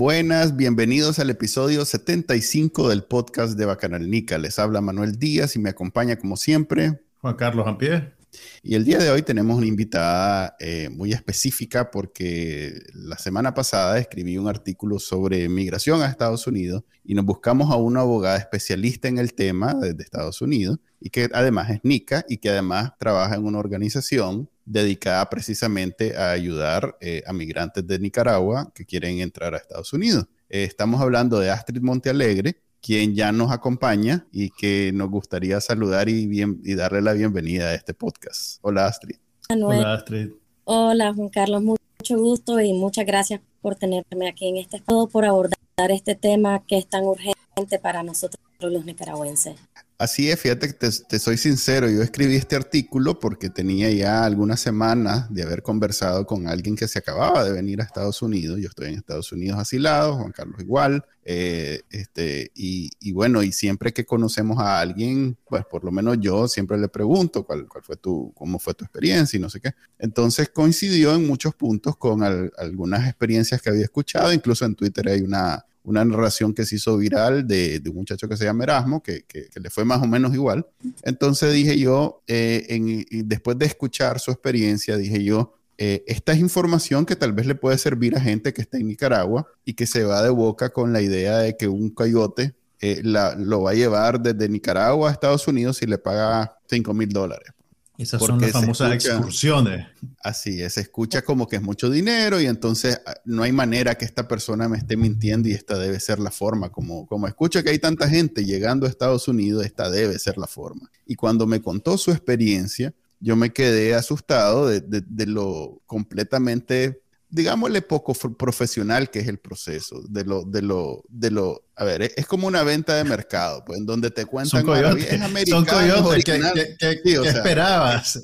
Buenas, bienvenidos al episodio 75 del podcast de Bacanalnica. Les habla Manuel Díaz y me acompaña como siempre Juan Carlos Ampie. Y el día de hoy tenemos una invitada eh, muy específica porque la semana pasada escribí un artículo sobre migración a Estados Unidos y nos buscamos a una abogada especialista en el tema desde Estados Unidos y que además es NICA y que además trabaja en una organización dedicada precisamente a ayudar eh, a migrantes de Nicaragua que quieren entrar a Estados Unidos. Eh, estamos hablando de Astrid Montealegre, quien ya nos acompaña y que nos gustaría saludar y, bien, y darle la bienvenida a este podcast. Hola Astrid. Hola Astrid. Hola Juan Carlos, mucho gusto y muchas gracias por tenerme aquí en este estado, por abordar este tema que es tan urgente para nosotros los nicaragüenses. Así es, fíjate que te, soy sincero, yo escribí este artículo porque tenía ya algunas semanas de haber conversado con alguien que se acababa de venir a Estados Unidos. Yo estoy en Estados Unidos asilado, Juan Carlos igual. Eh, este, y, bueno, y siempre que conocemos a alguien, pues por lo menos yo siempre le pregunto cuál, cuál fue tu, cómo fue tu experiencia y no sé qué. Entonces coincidió en muchos puntos con algunas experiencias que había escuchado, incluso en Twitter hay una, una narración que se hizo viral de, un muchacho que se llama Erasmo, que, le fue más o menos igual. Entonces dije yo, eh, después de escuchar su experiencia, dije yo, eh, esta es información que tal vez le puede servir a gente que está en Nicaragua y que se va de boca con la idea de que un coyote eh, lo va a llevar desde Nicaragua a Estados Unidos y le paga 5 mil dólares. Esas son las famosas excursiones. Así es, se escucha como que es mucho dinero y entonces ah, no hay manera que esta persona me esté mintiendo y esta debe ser la forma. Como, como escucho que hay tanta gente llegando a Estados Unidos, esta debe ser la forma. Y cuando me contó su experiencia, yo me quedé asustado de, de lo completamente digámosle poco profesional que es el proceso de lo de lo de lo a ver es, como una venta de mercado pues en donde te cuentan son coyotes, son coyotes ¿qué, esperabas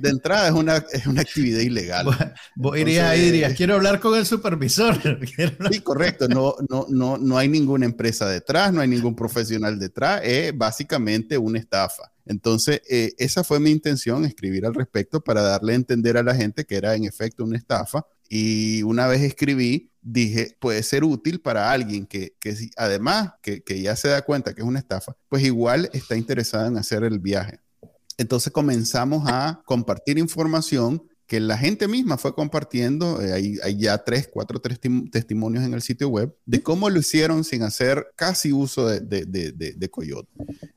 de entrada es una es una actividad ilegal. Vos irías irías quiero hablar con el supervisor sí correcto no no no no hay ninguna empresa detrás no hay ningún profesional detrás es básicamente una estafa. Entonces, eh, esa fue mi intención, escribir al respecto para darle a entender a la gente que era en efecto una estafa y una vez escribí, dije, puede ser útil para alguien que, que además que, que ya se da cuenta que es una estafa, pues igual está interesada en hacer el viaje. Entonces comenzamos a compartir información que la gente misma fue compartiendo, eh, hay, ya tres, cuatro testimonios en el sitio web, de cómo lo hicieron sin hacer casi uso de, de, de, Coyote.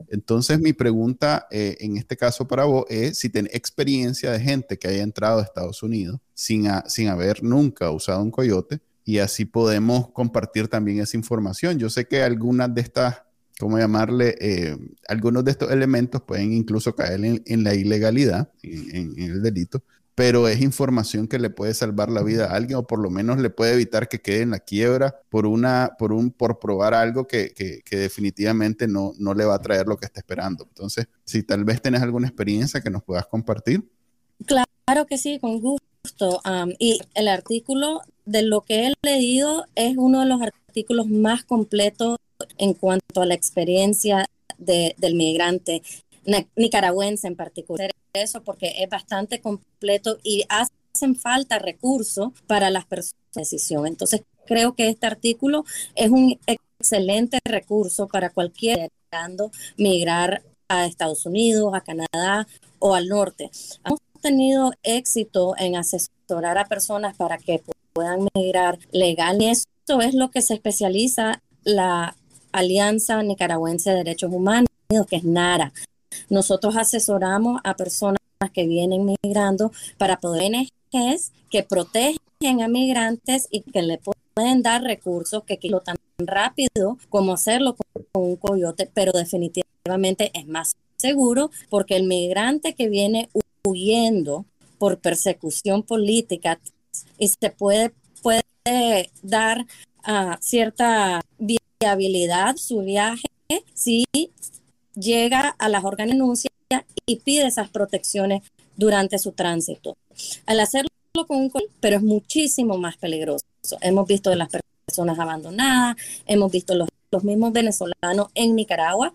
Entonces mi pregunta eh, en este caso para vos es si tenés experiencia de gente que haya entrado a Estados Unidos sin, sin haber nunca usado un Coyote y así podemos compartir también esa información. Yo sé que algunas de estas ¿cómo llamarle? Eh, algunos de estos elementos pueden incluso caer en, la ilegalidad, en, el delito, pero es información que le puede salvar la vida a alguien o por lo menos le puede evitar que quede en la quiebra por una, por un, por probar algo que, que, definitivamente no, no le va a traer lo que está esperando. Entonces, si tal vez tenés alguna experiencia que nos puedas compartir. Claro que sí, con gusto. Y el artículo de lo que he leído es uno de los artículos más completos en cuanto a la experiencia de, del migrante nicaragüense en particular eso porque es bastante completo y hacen falta recursos para las personas de decisión. Entonces, creo que este artículo es un excelente recurso para cualquier migrar a Estados Unidos, a Canadá o al norte. Hemos tenido éxito en asesorar a personas para que puedan migrar legal y eso es lo que se especializa la Alianza Nicaragüense de Derechos Humanos, que es NARA. Nosotros asesoramos a personas que vienen migrando para poder ONGs que protegen a migrantes y que le pueden dar recursos que lo tan rápido como hacerlo con un coyote, pero definitivamente es más seguro porque el migrante que viene huyendo por persecución política y se puede, puede dar ah, cierta viabilidad su viaje si llega a las organizaciones y pide esas protecciones durante su tránsito. Al hacerlo con un pero es muchísimo más peligroso. Hemos visto de las personas abandonadas, hemos visto los, los mismos venezolanos en Nicaragua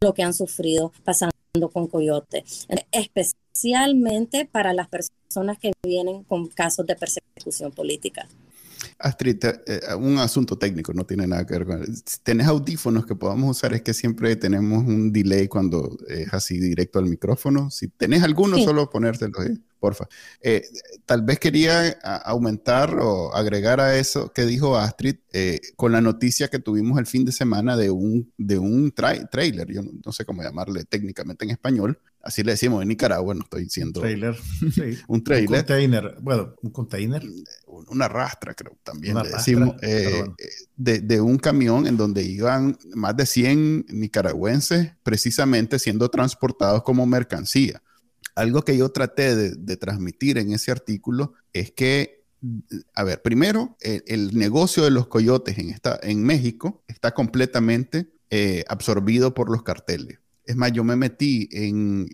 lo que han sufrido pasando con coyote, especialmente para las personas que vienen con casos de persecución política. Astrid, eh, eh, un asunto técnico, no tiene nada que ver con... Si tenés audífonos que podamos usar, es que siempre tenemos un delay cuando es así directo al micrófono. Si tenés alguno, solo ponértelo ahí porfa. Eh, tal vez quería aumentar o agregar a eso que dijo Astrid eh, con la noticia que tuvimos el fin de semana de un, de un trailer, yo no, sé cómo llamarle técnicamente en español, así le decimos en Nicaragua, no estoy diciendo... Trailer, un trailer. Un container, bueno, un container. Una rastra, creo, también le decimos, eh, de, de un camión en donde iban más de 100 nicaragüenses precisamente siendo transportados como mercancía algo que yo traté de, transmitir en ese artículo es que, a ver, primero, el, negocio de los coyotes en, esta, en México está completamente eh, absorbido por los carteles. Es más, yo me metí en,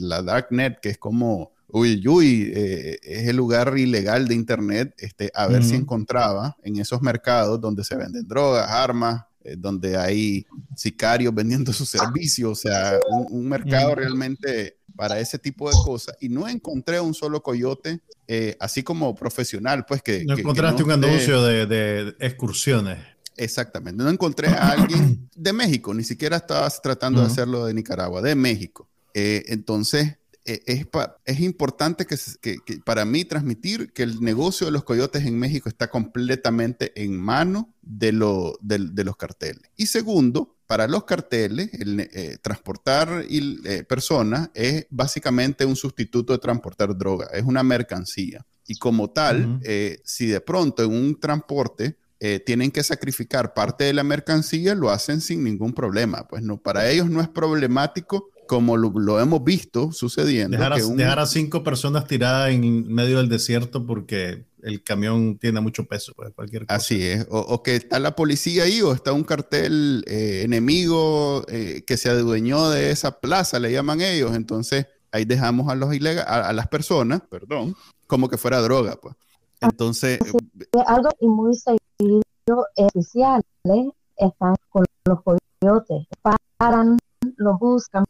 la Darknet, que es como, uy, uy, eh, es el lugar ilegal de Internet, este, a ver si encontraba en esos mercados donde se venden drogas, armas, eh, donde hay sicarios vendiendo sus servicios, o sea, un, mercado realmente para ese tipo de cosas. Y no encontré un solo coyote, eh, así como profesional, pues que... No encontraste un anuncio de, excursiones. Exactamente, no encontré a alguien de México, ni siquiera estabas tratando de hacerlo de Nicaragua, de México. Eh, entonces, es, es importante que, para mí transmitir que el negocio de los coyotes en México está completamente en mano de, lo, de, los carteles. Y segundo, para los carteles, el, eh, transportar eh, personas es básicamente un sustituto de transportar droga, es una mercancía. Y como tal, eh, si de pronto en un transporte tienen que sacrificar parte de la mercancía, lo hacen sin ningún problema. Pues no, para ellos no es problemático como lo, hemos visto sucediendo. Dejar a, cinco personas tiradas en medio del desierto porque el camión tiene mucho peso, pues, cualquier cosa. Así es, o, que está la policía ahí o está un cartel eh, enemigo eh, que se adueñó de esa plaza, le llaman ellos, entonces ahí dejamos a los ilegales, a, las personas, perdón, como que fuera droga, pues. Entonces... algo muy seguido especial, ¿eh? están con los coyotes, paran, los buscan,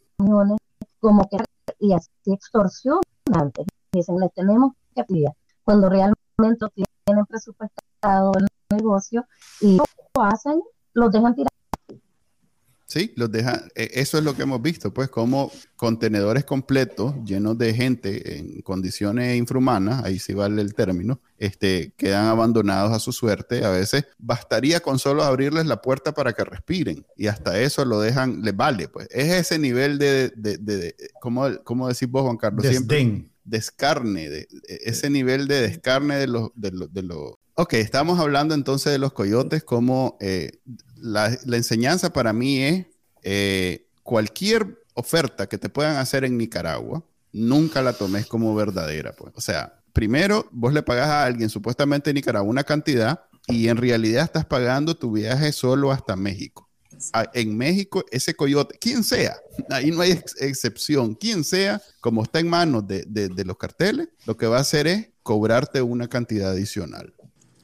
como que y así extorsionan. Dicen, le tenemos que pedir cuando realmente tienen presupuestado el negocio y lo hacen, los dejan tirar Sí, los deja, e, eso es lo que hemos visto, pues como contenedores completos llenos de gente en condiciones infrahumanas, ahí sí vale el término, este, quedan abandonados a su suerte. A veces bastaría con solo abrirles la puerta para que respiren y hasta eso lo dejan, les vale, pues. Es ese nivel de, de, de, ¿cómo, ¿cómo, decís vos, Juan Carlos? Siempre descarne, de, ese nivel de descarne de los, de los, de los... Ok, estamos hablando entonces de los coyotes como eh, la, enseñanza para mí es eh, cualquier oferta que te puedan hacer en Nicaragua, nunca la tomes como verdadera. Pues. O sea, primero vos le pagas a alguien supuestamente en Nicaragua una cantidad y en realidad estás pagando tu viaje solo hasta México. en México, ese coyote, quien sea, ahí no hay excepción, quien sea, como está en manos de, de los carteles, lo que va a hacer es cobrarte una cantidad adicional.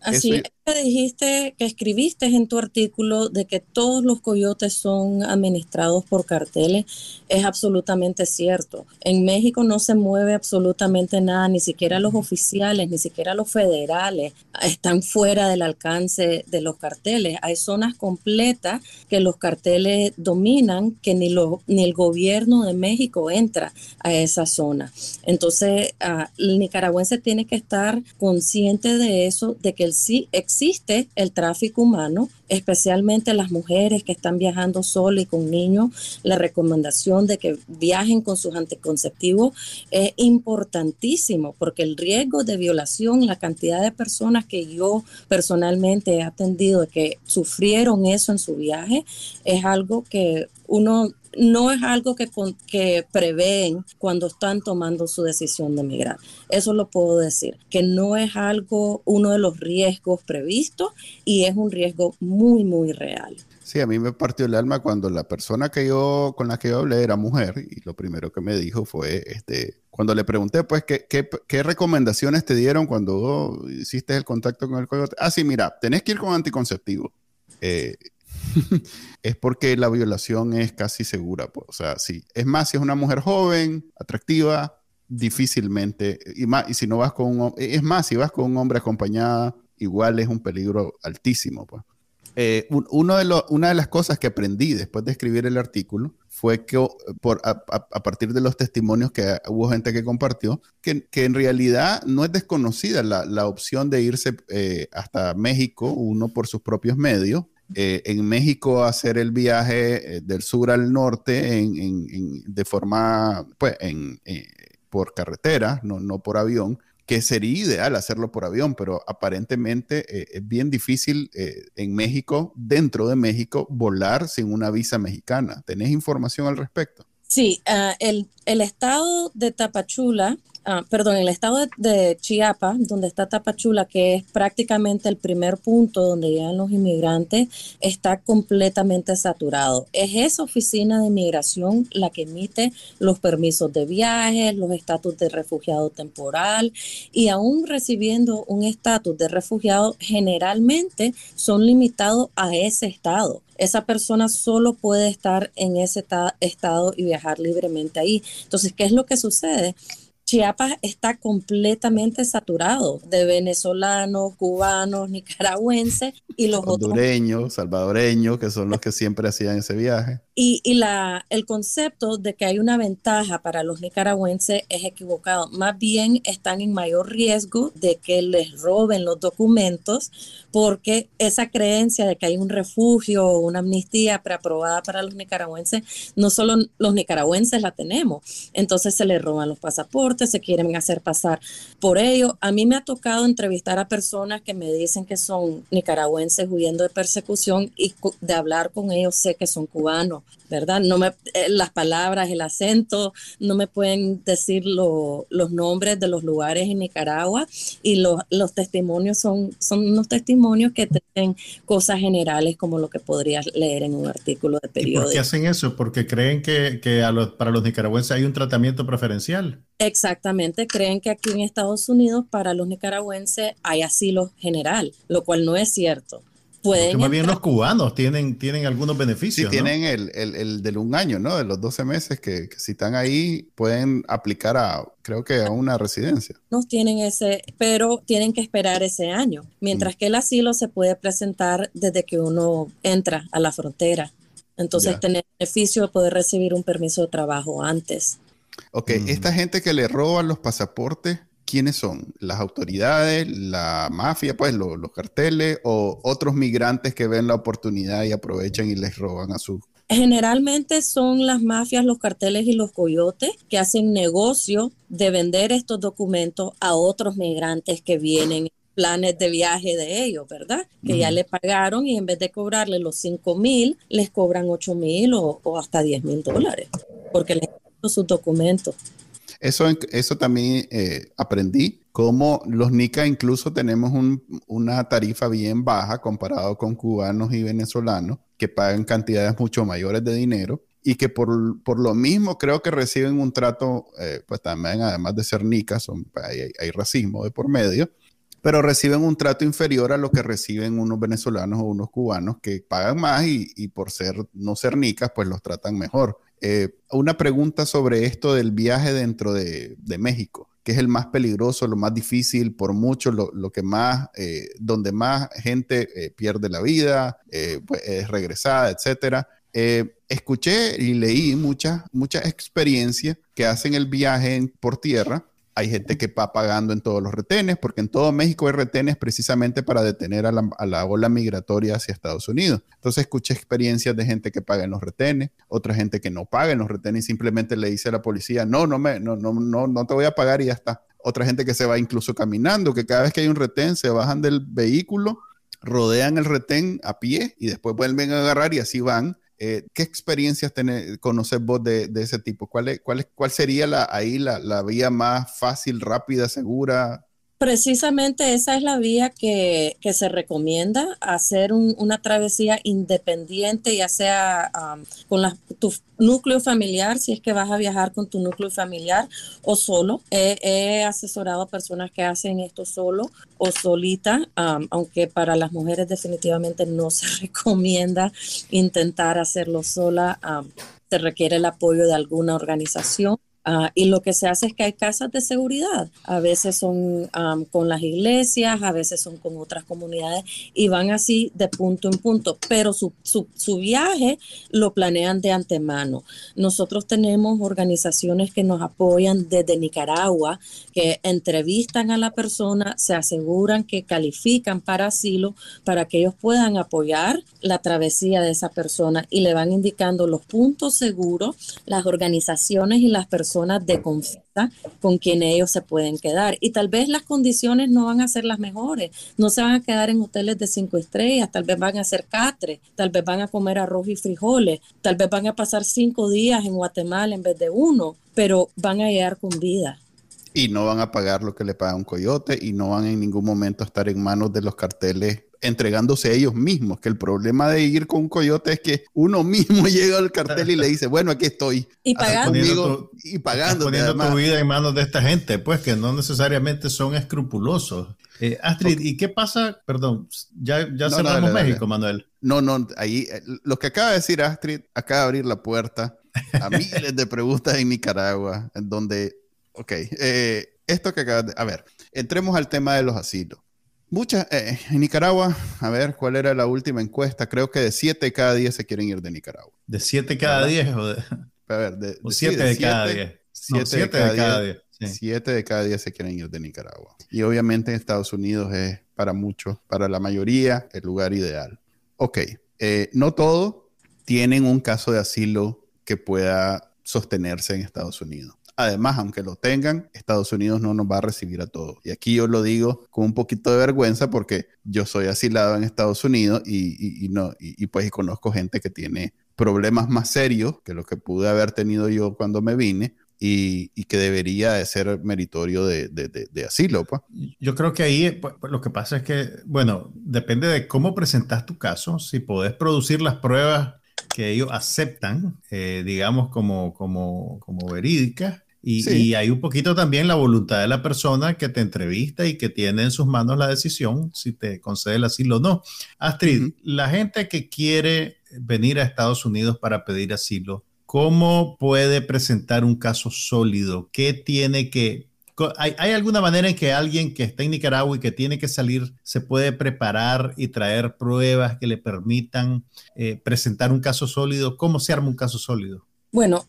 Así que dijiste que escribiste en tu artículo de que todos los coyotes son administrados por carteles, es absolutamente cierto. En México no se mueve absolutamente nada, ni siquiera los oficiales, ni siquiera los federales están fuera del alcance de los carteles. Hay zonas completas que los carteles dominan, que ni, lo, ni el gobierno de México entra a esa zona. Entonces, ah, el nicaragüense tiene que estar consciente de eso, de que el sí existe el tráfico humano, especialmente las mujeres que están viajando solas y con niños. La recomendación de que viajen con sus anticonceptivos es importantísimo porque el riesgo de violación, la cantidad de personas que yo personalmente he atendido que sufrieron eso en su viaje, es algo que uno no es algo que, que prevén cuando están tomando su decisión de emigrar. Eso lo puedo decir, que no es algo, uno de los riesgos previstos y es un riesgo muy, muy real. Sí, a mí me partió el alma cuando la persona que yo, con la que yo hablé era mujer y lo primero que me dijo fue, este, cuando le pregunté, pues, ¿qué, qué, recomendaciones te dieron cuando hiciste el contacto con el coyote? Ah, sí, mira, tenés que ir con anticonceptivo. Eh, es porque la violación es casi segura. Pues, o sea, sí. Es más, si es una mujer joven, atractiva, difícilmente, y, más, y si no vas con un, es más, si vas con un hombre acompañada, igual es un peligro altísimo. Pues. Eh, uno de una de las cosas que aprendí después de escribir el artículo fue que por, a, partir de los testimonios que hubo gente que compartió, que, en realidad no es desconocida la, la opción de irse eh, hasta México, uno por sus propios medios. Eh, en México hacer el viaje del sur al norte en, en, de forma, pues, en, por carretera, no, no por avión, que sería ideal hacerlo por avión, pero aparentemente eh, es bien difícil eh, en México, dentro de México, volar sin una visa mexicana. ¿Tenés información al respecto? Sí, el, el, estado de Tapachula Ah, perdón, el estado de, Chiapas, donde está Tapachula, que es prácticamente el primer punto donde llegan los inmigrantes, está completamente saturado. Es esa oficina de inmigración la que emite los permisos de viaje, los estatus de refugiado temporal y aún recibiendo un estatus de refugiado, generalmente son limitados a ese estado esa persona solo puede estar en ese estado y viajar libremente ahí. Entonces, ¿qué es lo que sucede? Chiapas está completamente saturado de venezolanos, cubanos, nicaragüenses y los hondureños, salvadoreños, que son los que siempre hacían ese viaje. Y, la, el concepto de que hay una ventaja para los nicaragüenses es equivocado. Más bien están en mayor riesgo de que les roben los documentos porque esa creencia de que hay un refugio o una amnistía preaprobada para los nicaragüenses, no solo los nicaragüenses la tenemos. Entonces se les roban los pasaportes, se quieren hacer pasar por ello. A mí me ha tocado entrevistar a personas que me dicen que son nicaragüenses huyendo de persecución y de hablar con ellos sé que son cubanos ¿verdad? No me, eh, las palabras, el acento, no me pueden decir los nombres de los lugares en Nicaragua y los, los testimonios son, son unos testimonios que tienen cosas generales como lo que podrías leer en un artículo de periódico. ¿Y por qué hacen eso? Porque creen que, que a los, para los nicaragüenses hay un tratamiento preferencial. Exactamente, creen que aquí en Estados Unidos para los nicaragüenses hay asilo general, lo cual no es cierto pueden. más bien los cubanos tienen, tienen algunos beneficios. Sí, tienen el, el, el, del un año, ¿no? De los 12 meses que, si están ahí pueden aplicar a, creo que a una residencia. No tienen ese, pero tienen que esperar ese año, mientras mm. que el asilo se puede presentar desde que uno entra a la frontera. Entonces, tener beneficio de poder recibir un permiso de trabajo antes. Ok, mm. esta gente que le roban los pasaportes, ¿quiénes son? ¿Las autoridades, la mafia, pues los carteles o otros migrantes que ven la oportunidad y aprovechan y les roban a sus... Generalmente son las mafias, los carteles y los coyotes que hacen negocio de vender estos documentos a otros migrantes que vienen planes de viaje de ellos, ¿verdad? Que ya le pagaron y en vez de cobrarle los 5 mil, les cobran 8 mil o, hasta 10 mil dólares, porque les sus documentos. Eso, eso también eh, aprendí, como los NICA incluso tenemos una tarifa bien baja comparado con cubanos y venezolanos que pagan cantidades mucho mayores de dinero y que por, lo mismo creo que reciben un trato, eh, pues también además de ser NICA, hay, racismo de por medio, pero reciben un trato inferior a lo que reciben unos venezolanos o unos cubanos que pagan más y, y por ser no ser nicas, pues los tratan mejor. Eh, una pregunta sobre esto del viaje dentro de, México, que es el más peligroso, lo más difícil, por mucho, lo, que más, eh, donde más gente eh, pierde la vida, pues, es regresada, etcétera. escuché y leí muchas, muchas experiencias que hacen el viaje por tierra hay gente que va pagando en todos los retenes, porque en todo México hay retenes precisamente para detener a la, ola migratoria hacia Estados Unidos. Entonces escuché experiencias de gente que paga en los retenes, otra gente que no paga en los retenes y simplemente le dice a la policía, no, no, me, no, no, no, no te voy a pagar y ya está. Otra gente que se va incluso caminando, que cada vez que hay un retén se bajan del vehículo, rodean el retén a pie y después vuelven a agarrar y así van Eh, ¿Qué experiencias tenés, conoces vos de, ese tipo? ¿Cuál, cuál, cuál sería la, ahí la, la vía más fácil, rápida, segura? Precisamente esa es la vía que, se recomienda, hacer una travesía independiente, ya sea con tu núcleo familiar, si es que vas a viajar con tu núcleo familiar o solo. He, asesorado a personas que hacen esto solo o solita, aunque para las mujeres definitivamente no se recomienda intentar hacerlo sola. se requiere el apoyo de alguna organización Ah, y lo que se hace es que hay casas de seguridad. A veces son con las iglesias, a veces son con otras comunidades y van así de punto en punto. Pero su, su, su, viaje lo planean de antemano. Nosotros tenemos organizaciones que nos apoyan desde Nicaragua, que entrevistan a la persona, se aseguran que califican para asilo para que ellos puedan apoyar la travesía de esa persona y le van indicando los puntos seguros, las organizaciones y las personas de confianza con quien ellos se pueden quedar. Y tal vez las condiciones no van a ser las mejores, no se van a quedar en hoteles de cinco estrellas, tal vez van a ser catre, tal vez van a comer arroz y frijoles, tal vez van a pasar cinco días en Guatemala en vez de uno, pero van a llegar con vida y no van a pagar lo que le paga un coyote y no van en ningún momento a estar en manos de los carteles entregándose a ellos mismos, que el problema de ir con un coyote es que uno mismo llega al cartel y le dice, bueno, aquí estoy. Y pagando. y pagando. Poniendo tu vida en manos de esta gente, pues que no necesariamente son escrupulosos. Eh, Astrid, ¿y qué pasa? Perdón, ya, ya cerramos México, Manuel. No, no, ahí eh, lo que acaba de decir Astrid acaba de abrir la puerta a miles de preguntas en Nicaragua, en donde, ok, eh, esto que acaba de, a ver, entremos al tema de los asilos. Muchas, eh, en Nicaragua, a ver, ¿cuál era la última encuesta? Creo que de 7 de cada 10 se quieren ir de Nicaragua. ¿De 7 cada 10 o de...? A ver, de, 7 de, cada 10. 7 de cada 10. 7 de cada 10 se quieren ir de Nicaragua. Y obviamente en Estados Unidos es para muchos, para la mayoría, el lugar ideal. Ok, eh, no todos tienen un caso de asilo que pueda sostenerse en Estados Unidos. Además, aunque lo tengan, Estados Unidos no nos va a recibir a todos. Y aquí yo lo digo con un poquito de vergüenza porque yo soy asilado en Estados Unidos y, no, y, pues conozco gente que tiene problemas más serios que lo que pude haber tenido yo cuando me vine. Y, que debería de ser meritorio de, asilo. Pues. Yo creo que ahí pues, pues, lo que pasa es que, bueno, depende de cómo presentas tu caso, si podés producir las pruebas que ellos aceptan, eh, digamos, como, como, como verídicas, y, hay un poquito también la voluntad de la persona que te entrevista y que tiene en sus manos la decisión si te concede el asilo o no. Astrid, la gente que quiere venir a Estados Unidos para pedir asilo, ¿cómo puede presentar un caso sólido? ¿Qué tiene que... ¿Hay, ¿Hay, alguna manera en que alguien que está en Nicaragua y que tiene que salir se puede preparar y traer pruebas que le permitan eh, presentar un caso sólido? ¿Cómo se arma un caso sólido? Bueno,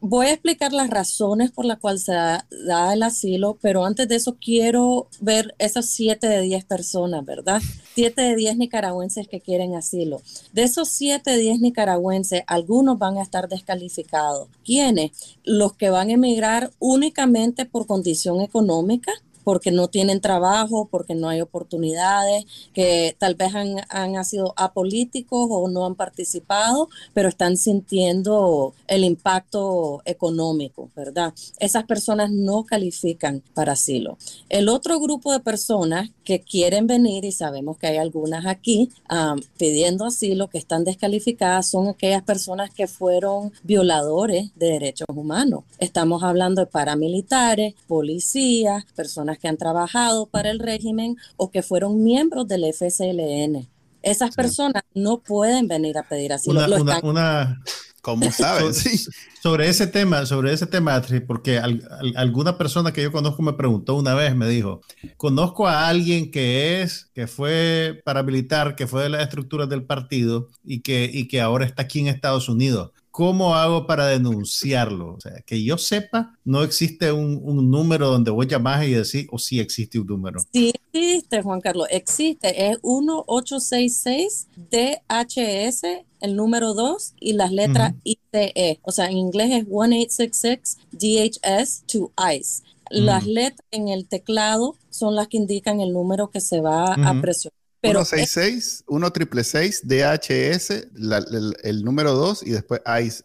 voy a explicar las razones por las cuales se da, el asilo, pero antes de eso quiero ver esas siete de diez personas, ¿verdad? Siete de diez nicaragüenses que quieren asilo. De esos siete de diez nicaragüenses, algunos van a estar descalificados. ¿Quiénes? Los que van a emigrar únicamente por condición económica, porque no tienen trabajo, porque no hay oportunidades, que tal vez han, han sido apolíticos o no han participado, pero están sintiendo el impacto económico, ¿verdad? Esas personas no califican para asilo. El otro grupo de personas que quieren venir, y sabemos que hay algunas aquí pidiendo asilo que están descalificadas, son aquellas personas que fueron violadores de derechos humanos. Estamos hablando de paramilitares, policías, personas que han trabajado para el régimen o que fueron miembros del FSLN. Esas personas no pueden venir a pedir asilo. Una, ¿Cómo sabes? Sobre ese tema, sobre ese tema, porque alguna persona que yo conozco me preguntó una vez, me dijo, conozco a alguien que es, que fue paramilitar, que fue de las estructuras del partido y que, y que ahora está aquí en Estados Unidos. ¿Cómo hago para denunciarlo? O sea, que yo sepa, no existe un, número donde voy a llamar y decir, o sí existe un número. Sí existe, Juan Carlos, existe. Es 1866-DHS, el número 2 y las letras ICE. O sea, en inglés es 1866-DHS to ICE. Las letras en el teclado son las que indican el número que se va a presionar Pero 166, 1 DHS, el, número 2 y después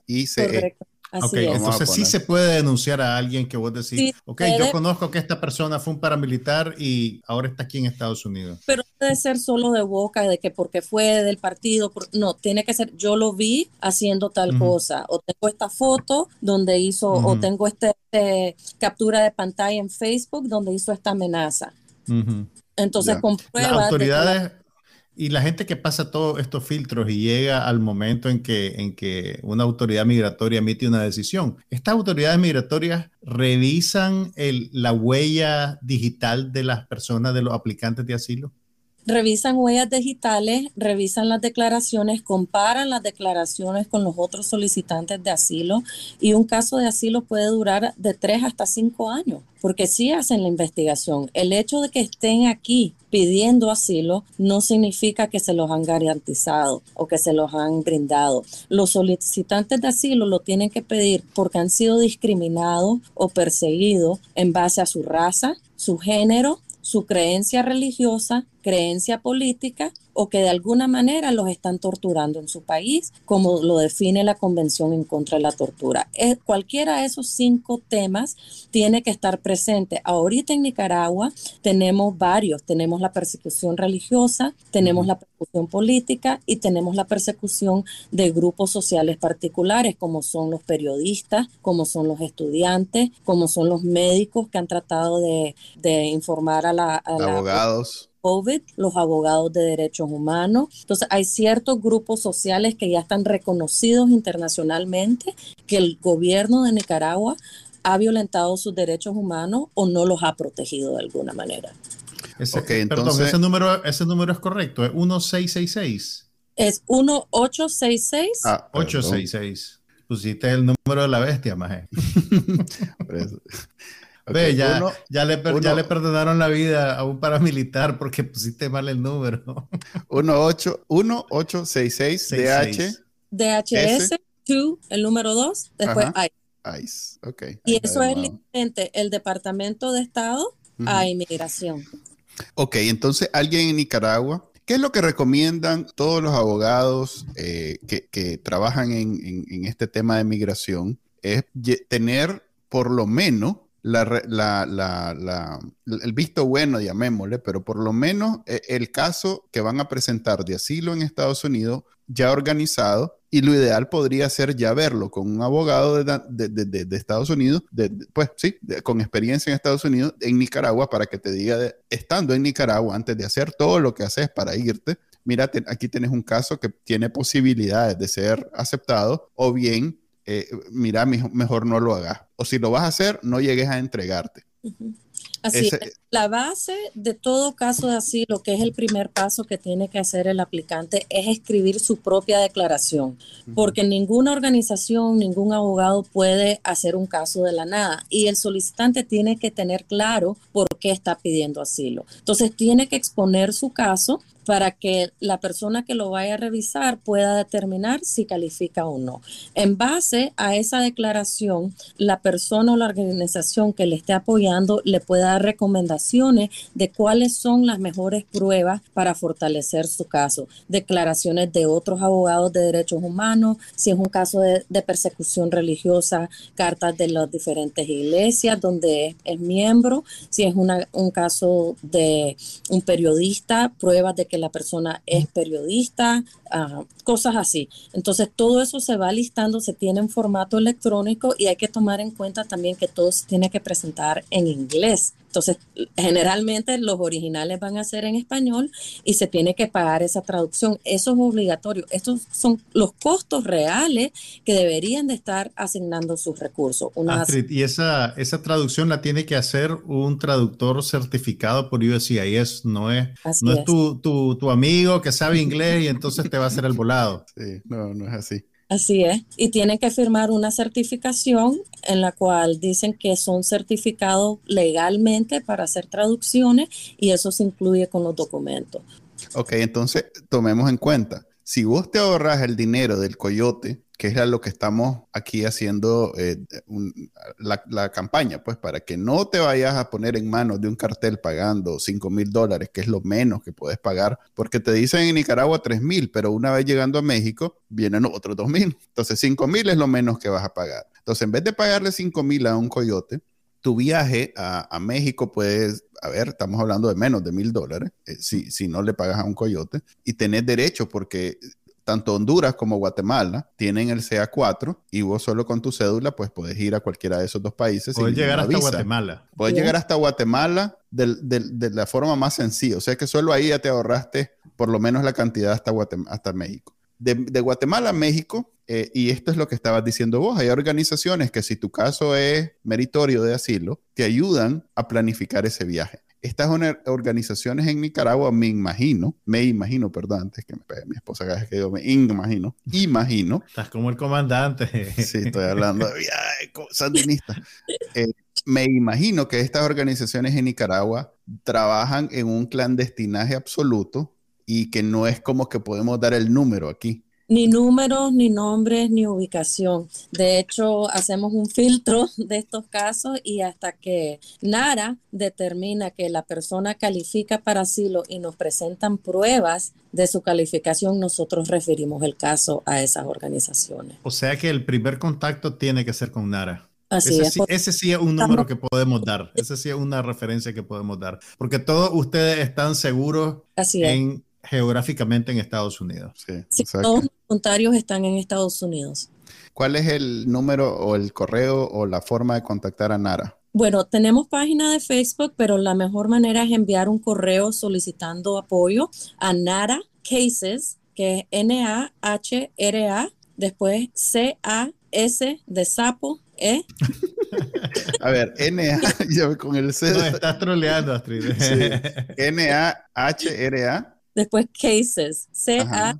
ICE. Correcto. ok, entonces sí se puede denunciar a alguien que vos decís, ok, yo conozco que esta persona fue un paramilitar y ahora está aquí en Estados Unidos. Pero puede ser solo de boca, de que porque fue del partido, no, tiene que ser, yo lo vi haciendo tal cosa, o tengo esta foto donde hizo, o tengo este, este, captura de pantalla en Facebook donde hizo esta amenaza. Entonces, comprueba. Las autoridades y la gente que pasa todos estos filtros y llega al momento en que, en que una autoridad migratoria emite una decisión, ¿estas autoridades migratorias revisan el, la huella digital de las personas, de los aplicantes de asilo? Revisan huellas digitales, revisan las declaraciones, comparan las declaraciones con los otros solicitantes de asilo y un caso de asilo puede durar de tres hasta cinco años, porque sí hacen la investigación. El hecho de que estén aquí pidiendo asilo no significa que se los han garantizado o que se los han brindado. Los solicitantes de asilo lo tienen que pedir porque han sido discriminados o perseguidos en base a su raza, su género, su creencia religiosa, creencia política o que de alguna manera los están torturando en su país, como lo define la Convención en contra de la tortura. Eh, cualquiera de esos cinco temas tiene que estar presente. Ahorita en Nicaragua tenemos varios, tenemos la persecución religiosa, tenemos la persecución política y tenemos la persecución de grupos sociales particulares, como son los periodistas, como son los estudiantes, como son los médicos que han tratado de, informar a la... abogados. COVID, los abogados de derechos humanos. Entonces, hay ciertos grupos sociales que ya están reconocidos internacionalmente que el gobierno de Nicaragua ha violentado sus derechos humanos o no los ha protegido de alguna manera. Ese, perdón, ese número, ese número es correcto, es 1666. Es 1866. Ah, 866. Pusiste el número de la bestia, Maje. Ve, ya, ya, le ya, le perdonaron la vida a un paramilitar porque pusiste mal el número. 1866 DH. DHS, 2, el número 2, después ICE. ICE, ok. Y eso es diferente el Departamento de Estado a Inmigración. Ok, entonces alguien en Nicaragua ¿Qué es lo que recomiendan todos los abogados eh, que, que, trabajan en, en, en, este tema de migración? Es tener por lo menos el visto bueno, llamémosle, pero por lo menos eh, el caso que van a presentar de asilo en Estados Unidos ya organizado y lo ideal podría ser ya verlo con un abogado de, Estados Unidos, pues sí, con experiencia en Estados Unidos, en Nicaragua, para que te diga, estando en Nicaragua, antes de hacer todo lo que haces para irte, mira, aquí tienes un caso que tiene posibilidades de ser aceptado o bien eh, mira, mejor no lo hagas. O si lo vas a hacer, no llegues a entregarte. Así es. La base de todo caso de asilo, que es el primer paso que tiene que hacer el aplicante, es escribir su propia declaración, porque ninguna organización, ningún abogado puede hacer un caso de la nada y el solicitante tiene que tener claro por qué está pidiendo asilo. Entonces tiene que exponer su caso para que la persona que lo vaya a revisar pueda determinar si califica o no. En base a esa declaración, la persona o la organización que le esté apoyando le puede dar recomendaciones de cuáles son las mejores pruebas para fortalecer su caso. Declaraciones de otros abogados de derechos humanos, si es un caso de, persecución religiosa, cartas de las diferentes iglesias donde es, miembro, si es un caso de un periodista, pruebas de que la persona es periodista, ah, cosas así. Entonces todo eso se va listando, se tiene en formato electrónico y hay que tomar en cuenta también que todo se tiene que presentar en inglés. Entonces, generalmente los originales van a ser en español y se tiene que pagar esa traducción. Eso es obligatorio. Estos son los costos reales que deberían de estar asignando sus recursos. y esa, esa traducción la tiene que hacer un traductor certificado por USCIS, no es, no es, Tu, tu, tu, amigo que sabe inglés y entonces te va a hacer el volado. Sí, no, no es así. Así es. Y tienen que firmar una certificación en la cual dicen que son certificados legalmente para hacer traducciones y eso se incluye con los documentos. Ok, entonces tomemos en cuenta. Si vos te ahorras el dinero del coyote, que es lo que estamos aquí haciendo eh, la, campaña, pues para que no te vayas a poner en manos de un cartel pagando 5 mil dólares, que es lo menos que puedes pagar, porque te dicen en Nicaragua 3 mil, pero una vez llegando a México vienen otros 2 mil. Entonces 5 mil es lo menos que vas a pagar. Entonces en vez de pagarle 5 mil a un coyote, tu viaje a, México puedes, a ver, estamos hablando de menos de mil dólares, eh, si, si no le pagas a un coyote, y tenés derecho porque tanto Honduras como Guatemala tienen el CA4 y vos solo con tu cédula pues puedes ir a cualquiera de esos dos países. Puedes llegar hasta Guatemala. Puedes llegar hasta Guatemala de, la forma más sencilla. O sea que solo ahí ya te ahorraste por lo menos la cantidad hasta, hasta México. De, Guatemala a México, eh, y esto es lo que estabas diciendo vos, hay organizaciones que si tu caso es meritorio de asilo, te ayudan a planificar ese viaje. Estas organizaciones en Nicaragua, me imagino, me imagino, perdón, antes que me pegue mi esposa cada vez que digo me imagino, imagino. Estás como el comandante. Sí, estoy hablando de sandinista. Eh, me imagino que estas organizaciones en Nicaragua trabajan en un clandestinaje absoluto y que no es como que podemos dar el número aquí ni números, ni nombres, ni ubicación. De hecho, hacemos un filtro de estos casos y hasta que NARA determina que la persona califica para asilo y nos presentan pruebas de su calificación, nosotros referimos el caso a esas organizaciones. O sea que el primer contacto tiene que ser con NARA. Así ese, Sí, ese sí es un número que podemos dar, ese sí es una referencia que podemos dar, porque todos ustedes están seguros en geográficamente en Estados Unidos. Sí, todos los voluntarios están en Estados Unidos. ¿Cuál es el número o el correo o la forma de contactar a Nara? Bueno, tenemos página de Facebook, pero la mejor manera es enviar un correo solicitando apoyo a Nara Cases, que es N-A-H-R-A, después C-A-S de sapo, ¿eh? A ver, N-A, con el C. No, estás troleando, Astrid. N-A-H-R-A. Después cases, C-A-S-E-S,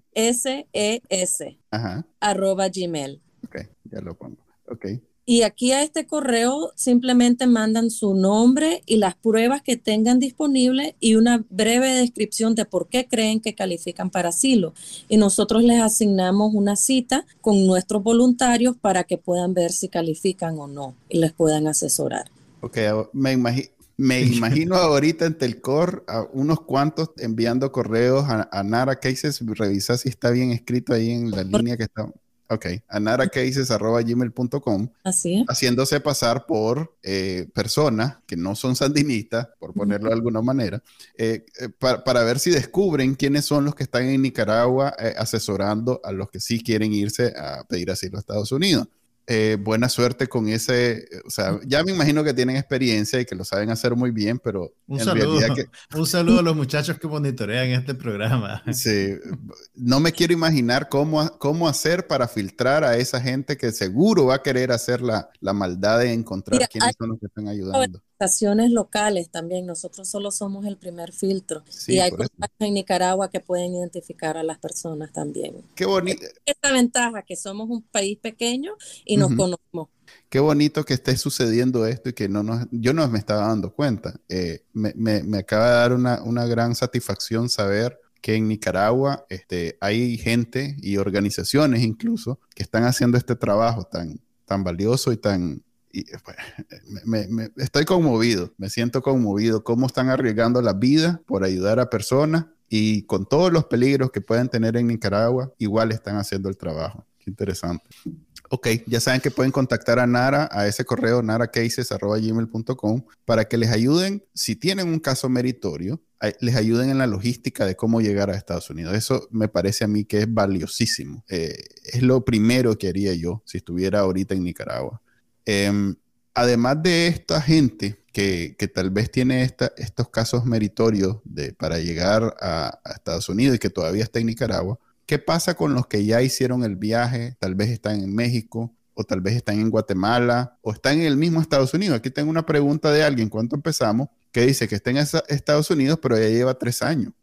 arroba gmail. Ok, ya lo pongo. Ok. Y aquí a este correo simplemente mandan su nombre y las pruebas que tengan disponibles y una breve descripción de por qué creen que califican para asilo. Y nosotros les asignamos una cita con nuestros voluntarios para que puedan ver si califican o no y les puedan asesorar. Ok, me imagino me imagino ahorita en Telcor a unos cuantos enviando correos a, Nara Cases. Revisa si está bien escrito ahí en la línea que está. Ok, a naracases.gmail.com. Así es. Haciéndose pasar por eh, personas que no son sandinistas, por ponerlo de alguna manera, eh, eh, para, ver si descubren quiénes son los que están en Nicaragua asesorando a los que sí quieren irse a pedir asilo a Estados Unidos. Eh, buena suerte con ese, o sea, ya me imagino que tienen experiencia y que lo saben hacer muy bien, pero un saludo, un saludo a los muchachos que monitorean este programa. Sí, no me quiero imaginar cómo, cómo hacer para filtrar a esa gente que seguro va a querer hacer la, la maldad de encontrar quiénes son los que están ayudando organizaciones locales también. Nosotros solo somos el primer filtro. y hay personas en Nicaragua que pueden identificar a las personas también. Qué bonito. Esta ventaja que somos un país pequeño y nos conocemos. Qué bonito que esté sucediendo esto y que no nos, yo no me estaba dando cuenta. Eh, me, me, me, acaba de dar una, una gran satisfacción saber que en Nicaragua este, hay gente y organizaciones incluso que están haciendo este trabajo tan, tan valioso y tan, y pues, estoy conmovido, me siento conmovido, cómo están arriesgando la vida por ayudar a personas y con todos los peligros que pueden tener en Nicaragua, igual están haciendo el trabajo. Qué interesante. Ok, ya saben que pueden contactar a Nara a ese correo naracases.gmail.com para que les ayuden, si tienen un caso meritorio, les ayuden en la logística de cómo llegar a Estados Unidos. Eso me parece a mí que es valiosísimo. Eh, es lo primero que haría yo si estuviera ahorita en Nicaragua. Em, además de esta gente que, tal vez tiene estos casos meritorios de, para llegar a, Estados Unidos y que todavía está en Nicaragua, ¿qué pasa con los que ya hicieron el viaje, tal vez están en México o tal vez están en Guatemala o están en el mismo Estados Unidos? Aquí tengo una pregunta de alguien, ¿cuánto empezamos? Que dice que está en Estados Unidos, pero ya lleva tres años.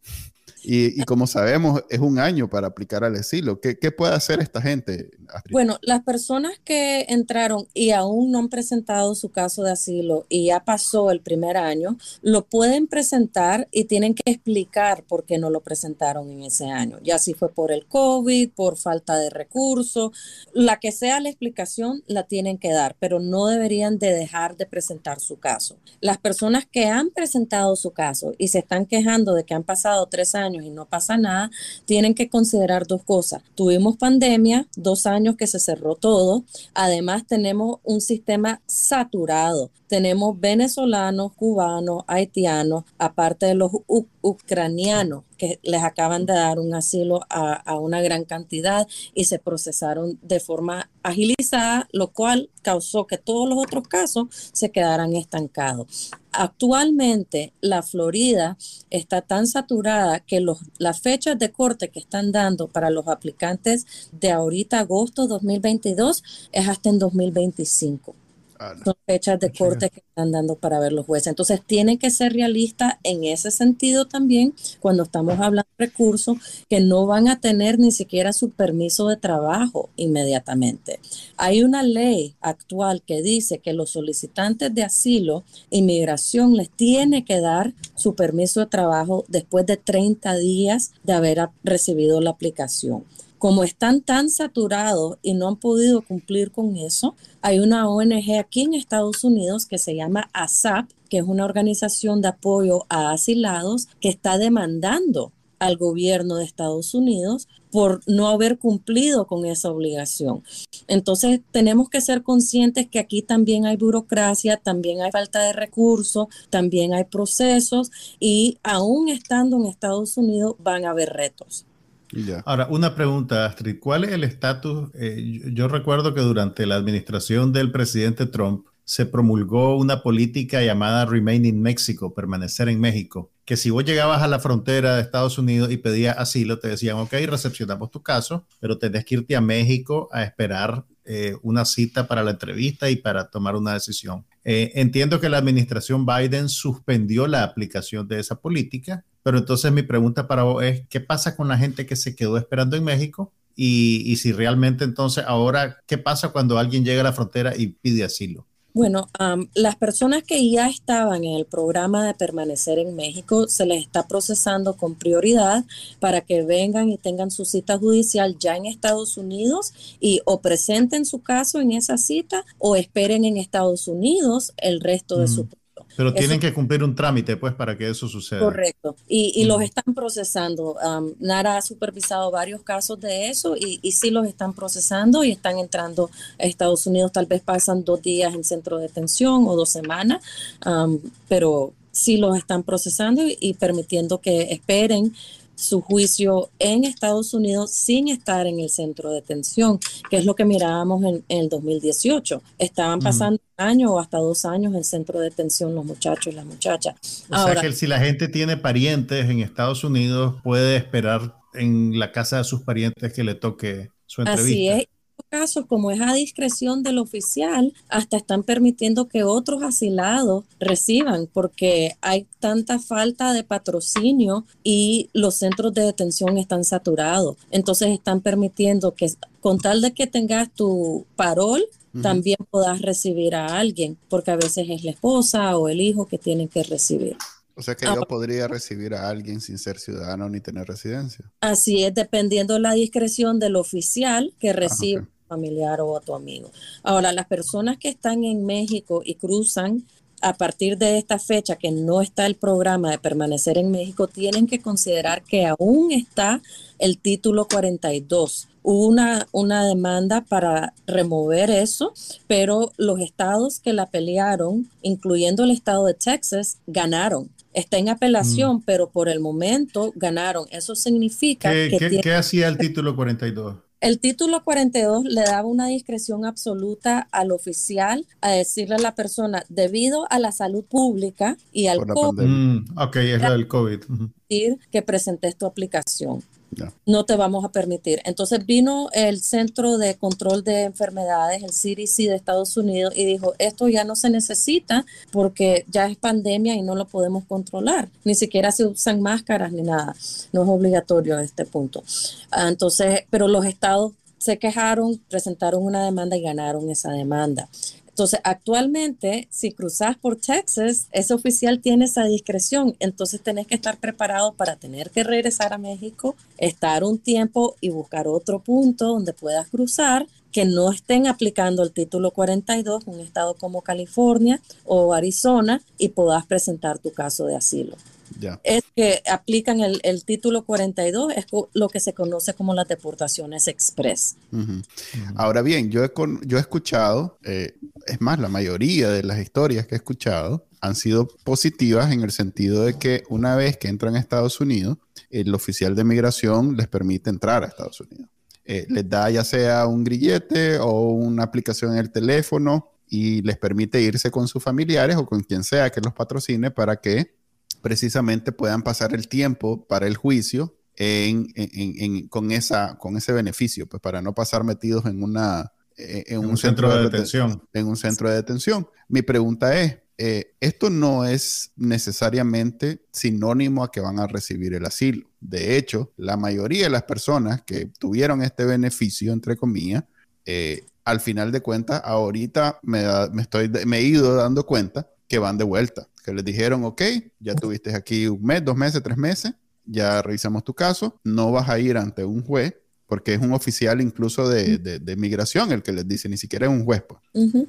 Y, como sabemos, es un año para aplicar al asilo. ¿Qué, puede hacer esta gente? Bueno, las personas que entraron y aún no han presentado su caso de asilo y ya pasó el primer año, lo pueden presentar y tienen que explicar por qué no lo presentaron en ese año. Ya si fue por el COVID, por falta de recursos, la que sea la explicación la tienen que dar, pero no deberían de dejar de presentar su caso. Las personas que han presentado su caso y se están quejando de que han pasado tres años y no pasa nada, tienen que considerar dos cosas. Tuvimos pandemia, dos años que se cerró todo. Además, tenemos un sistema saturado. Tenemos venezolanos, cubanos, haitianos, aparte de los ucranianos que les acaban de dar un asilo a, una gran cantidad y se procesaron de forma agilizada, lo cual causó que todos los otros casos se quedaran estancados. Actualmente la Florida está tan saturada que los, las fechas de corte que están dando para los aplicantes de ahorita agosto 2022 es hasta en 2025. Son fechas de corte que están dando para ver los jueces. Entonces, tienen que ser realistas en ese sentido también cuando estamos hablando de recursos que no van a tener ni siquiera su permiso de trabajo inmediatamente. Hay una ley actual que dice que los solicitantes de asilo, inmigración les tiene que dar su permiso de trabajo después de 30 días de haber recibido la aplicación como están tan saturados y no han podido cumplir con eso, hay una ONG aquí en Estados Unidos que se llama ASAP, que es una organización de apoyo a asilados que está demandando al gobierno de Estados Unidos por no haber cumplido con esa obligación. Entonces tenemos que ser conscientes que aquí también hay burocracia, también hay falta de recursos, también hay procesos y aún estando en Estados Unidos van a haber retos. Ahora, una pregunta, Astrid. ¿Cuál es el estatus? Eh, yo, recuerdo que durante la administración del presidente Trump se promulgó una política llamada Remain in Mexico, permanecer en México, que si vos llegabas a la frontera de Estados Unidos y pedías asilo, te decían, ok, recepcionamos tu caso, pero tenés que irte a México a esperar eh, una cita para la entrevista y para tomar una decisión. Eh, entiendo que la administración Biden suspendió la aplicación de esa política pero entonces mi pregunta para vos es, ¿qué pasa con la gente que se quedó esperando en México? Y, si realmente entonces ahora, ¿qué pasa cuando alguien llega a la frontera y pide asilo? Bueno, las personas que ya estaban en el programa de permanecer en México se les está procesando con prioridad para que vengan y tengan su cita judicial ya en Estados Unidos y o presenten su caso en esa cita o esperen en Estados Unidos el resto de su pero tienen que cumplir un trámite, pues, para que eso suceda. Correcto. Y, los están procesando. Nara ha supervisado varios casos de eso y, y, sí los están procesando y están entrando a Estados Unidos. Tal vez pasan dos días en centro de detención o dos semanas, pero sí los están procesando y permitiendo que esperen su juicio en Estados Unidos sin estar en el centro de detención, que es lo que mirábamos en, el 2018. Estaban pasando un año o hasta dos años en centro de detención los muchachos y las muchachas. O sea que si la gente tiene parientes en Estados Unidos, puede esperar en la casa de sus parientes que le toque su entrevista. Así es casos, como es a discreción del oficial, hasta están permitiendo que otros asilados reciban, porque hay tanta falta de patrocinio y los centros de detención están saturados. Entonces están permitiendo que con tal de que tengas tu parol, también puedas recibir a alguien, porque a veces es la esposa o el hijo que tienen que recibir. O sea que yo ah, podría recibir a alguien sin ser ciudadano ni tener residencia. Así es, dependiendo la discreción del oficial que ah, recibe a tu familiar o a tu amigo. Ahora, las personas que están en México y cruzan a partir de esta fecha que no está el programa de permanecer en México, tienen que considerar que aún está el título 42. Hubo una, una demanda para remover eso, pero los estados que la pelearon, incluyendo el estado de Texas, ganaron. Está en apelación, mm. pero por el momento ganaron. Eso significa que... ¿Qué, hacía el título 42? El título 42 le daba una discreción absoluta al oficial a decirle a la persona, debido a la salud pública y al COVID, mm, ok, es del COVID. que presentes tu aplicación. No te vamos a permitir. Entonces vino el Centro de Control de Enfermedades, el CDC de Estados Unidos, y dijo, esto ya no se necesita porque ya es pandemia y no lo podemos controlar. Ni siquiera se usan máscaras ni nada. No es obligatorio a este punto. Ah, entonces, pero los estados se quejaron, presentaron una demanda y ganaron esa demanda. Entonces, actualmente, si cruzas por Texas, ese oficial tiene esa discreción. Entonces, tenés que estar preparado para tener que regresar a México, estar un tiempo y buscar otro punto donde puedas cruzar que no estén aplicando el título 42, un estado como California o Arizona, y puedas presentar tu caso de asilo. Es que aplican el, título 42, es lo que se conoce como las deportaciones express. Ahora bien, yo he, yo he escuchado, eh, es más, la mayoría de las historias que he escuchado han sido positivas en el sentido de que una vez que entran a Estados Unidos, el oficial de migración les permite entrar a Estados Unidos. Eh, les da ya sea un grillete o una aplicación en el teléfono y les permite irse con sus familiares o con quien sea que los patrocine para que precisamente puedan pasar el tiempo para el juicio con, esa, con ese beneficio, pues para no pasar metidos en, una, eh, en, un, centro, de, detención. En un centro de detención. Mi pregunta es, eh, esto no es necesariamente sinónimo a que van a recibir el asilo. De hecho, la mayoría de las personas que tuvieron este beneficio, entre comillas, eh, al final de cuentas, ahorita me, me, estoy, me he ido dando cuenta que van de vuelta que les dijeron, ok, ya tuviste aquí un mes, dos meses, tres meses, ya revisamos tu caso, no vas a ir ante un juez, porque es un oficial incluso de, de, migración el que les dice, ni siquiera es un juez. Pues.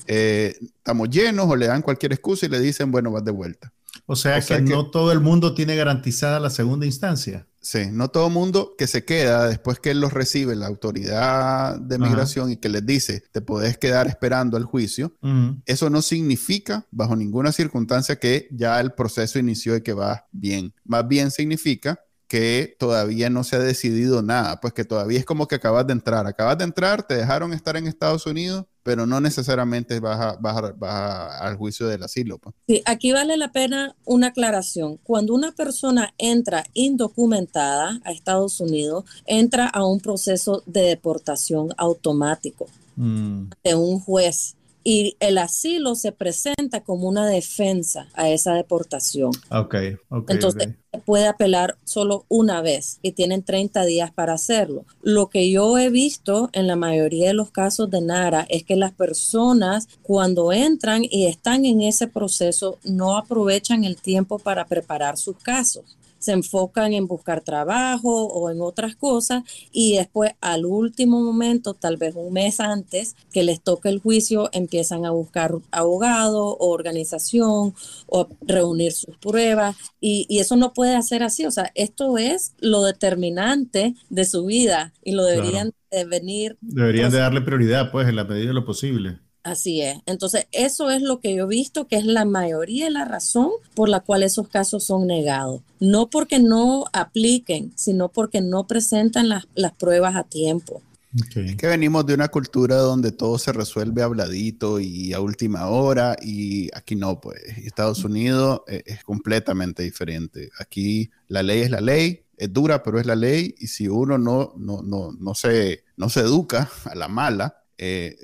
Eh, estamos llenos o le dan cualquier excusa y le dicen, bueno, vas de vuelta. O sea, que, no todo el mundo tiene garantizada la segunda instancia. Sí, no todo mundo que se queda después que él los recibe la autoridad de migración y que les dice, te podés quedar esperando el juicio, eso no significa bajo ninguna circunstancia que ya el proceso inició y que va bien. Más bien significa que todavía no se ha decidido nada, pues que todavía es como que acabas de entrar, acabas de entrar, te dejaron estar en Estados Unidos, pero no necesariamente vas, a, al juicio del asilo. Pues. Sí, aquí vale la pena una aclaración. Cuando una persona entra indocumentada a Estados Unidos, entra a un proceso de deportación automático mm. de un juez y el asilo se presenta como una defensa a esa deportación. Ok, ok. Entonces puede apelar solo una vez y tienen 30 días para hacerlo. Lo que yo he visto en la mayoría de los casos de Nara es que las personas cuando entran y están en ese proceso no aprovechan el tiempo para preparar sus casos se enfocan en buscar trabajo o en otras cosas y después al último momento, tal vez un mes antes que les toque el juicio, empiezan a buscar abogado o organización o reunir sus pruebas y, eso no puede hacer así. O sea, esto es lo determinante de su vida y lo deberían de venir. Deberían de darle prioridad, pues, en la medida de lo posible. Así es. Entonces, eso es lo que yo he visto que es la mayoría de la razón por la cual esos casos son negados. No porque no apliquen, sino porque no presentan las, pruebas a tiempo. Es que venimos de una cultura donde todo se resuelve habladito y a última hora y aquí no, pues Estados Unidos es, es completamente diferente. Aquí la ley es la ley, es dura, pero es la ley y si uno no, no, no, no, se, no se educa a la mala, eh,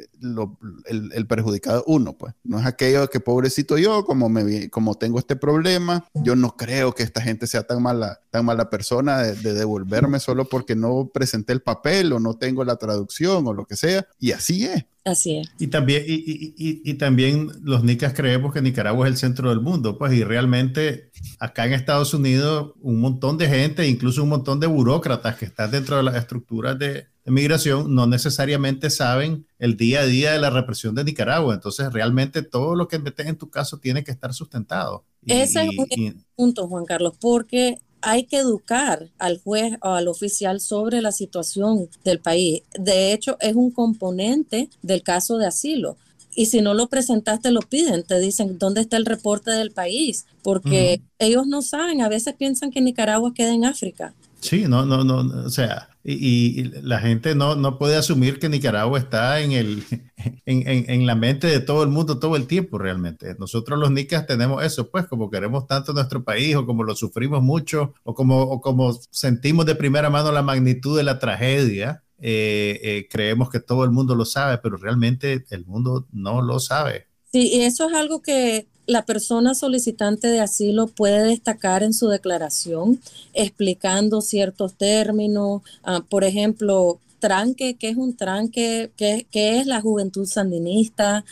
el, perjudicado uno, pues. No es aquello que pobrecito yo, como, me, como tengo este problema, yo no creo que esta gente sea tan mala, tan mala persona de, devolverme solo porque no presenté el papel o no tengo la traducción o lo que sea. Y así es. Así es. Y también, y, y, también los nicas creemos que Nicaragua es el centro del mundo, pues, y realmente acá en Estados Unidos un montón de gente, incluso un montón de burócratas que están dentro de las estructuras de, de migración no necesariamente saben el día a día de la represión de Nicaragua. Entonces, realmente todo lo que metes en tu caso tiene que estar sustentado. Ese es un punto, Juan Carlos, porque hay que educar al juez o al oficial sobre la situación del país. De hecho, es un componente del caso de asilo. Y si no lo presentaste, lo piden, te dicen dónde está el reporte del país, porque ellos no saben, a veces piensan que Nicaragua queda en África. Sí, no, no, no, o sea, Y, la gente no, no puede asumir que Nicaragua está en, el, en, en, la mente de todo el mundo todo el tiempo realmente. Nosotros los nicas tenemos eso, pues como queremos tanto nuestro país o como lo sufrimos mucho o como, o como sentimos de primera mano la magnitud de la tragedia, eh, eh, creemos que todo el mundo lo sabe, pero realmente el mundo no lo sabe. Sí, y eso es algo que la persona solicitante de asilo puede destacar en su declaración, explicando ciertos términos, ah, por ejemplo, tranque, qué es un tranque, qué, es la juventud sandinista,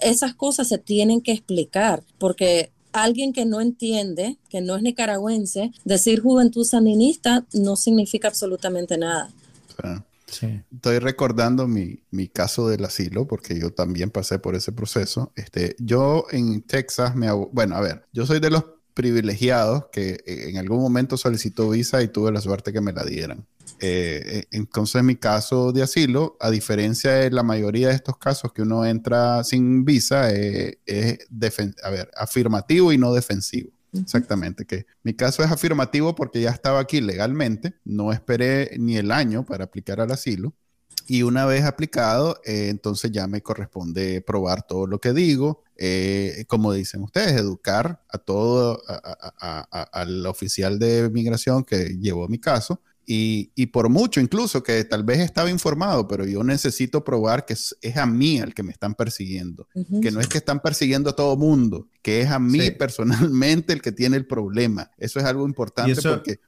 esas cosas se tienen que explicar, porque alguien que no entiende, que no es nicaragüense, decir juventud sandinista no significa absolutamente nada. Estoy recordando mi, mi, caso del asilo porque yo también pasé por ese proceso. Este, yo en Texas me... Bueno, a ver, yo soy de los privilegiados que en algún momento solicitó visa y tuve la suerte que me la dieran. Eh, eh, entonces, en mi caso de asilo, a diferencia de la mayoría de estos casos que uno entra sin visa, eh, es a ver, afirmativo y no defensivo. Exactamente, que mi caso es afirmativo porque ya estaba aquí legalmente, no esperé ni el año para aplicar al asilo y una vez aplicado, eh, entonces ya me corresponde probar todo lo que digo, eh, como dicen ustedes, educar a todo, al oficial de migración que llevó mi caso y, por mucho incluso que tal vez estaba informado, pero yo necesito probar que es, a mí al que me están persiguiendo, que no es que están persiguiendo a todo mundo, que es a mí personalmente el que tiene el problema. Eso es algo importante porque...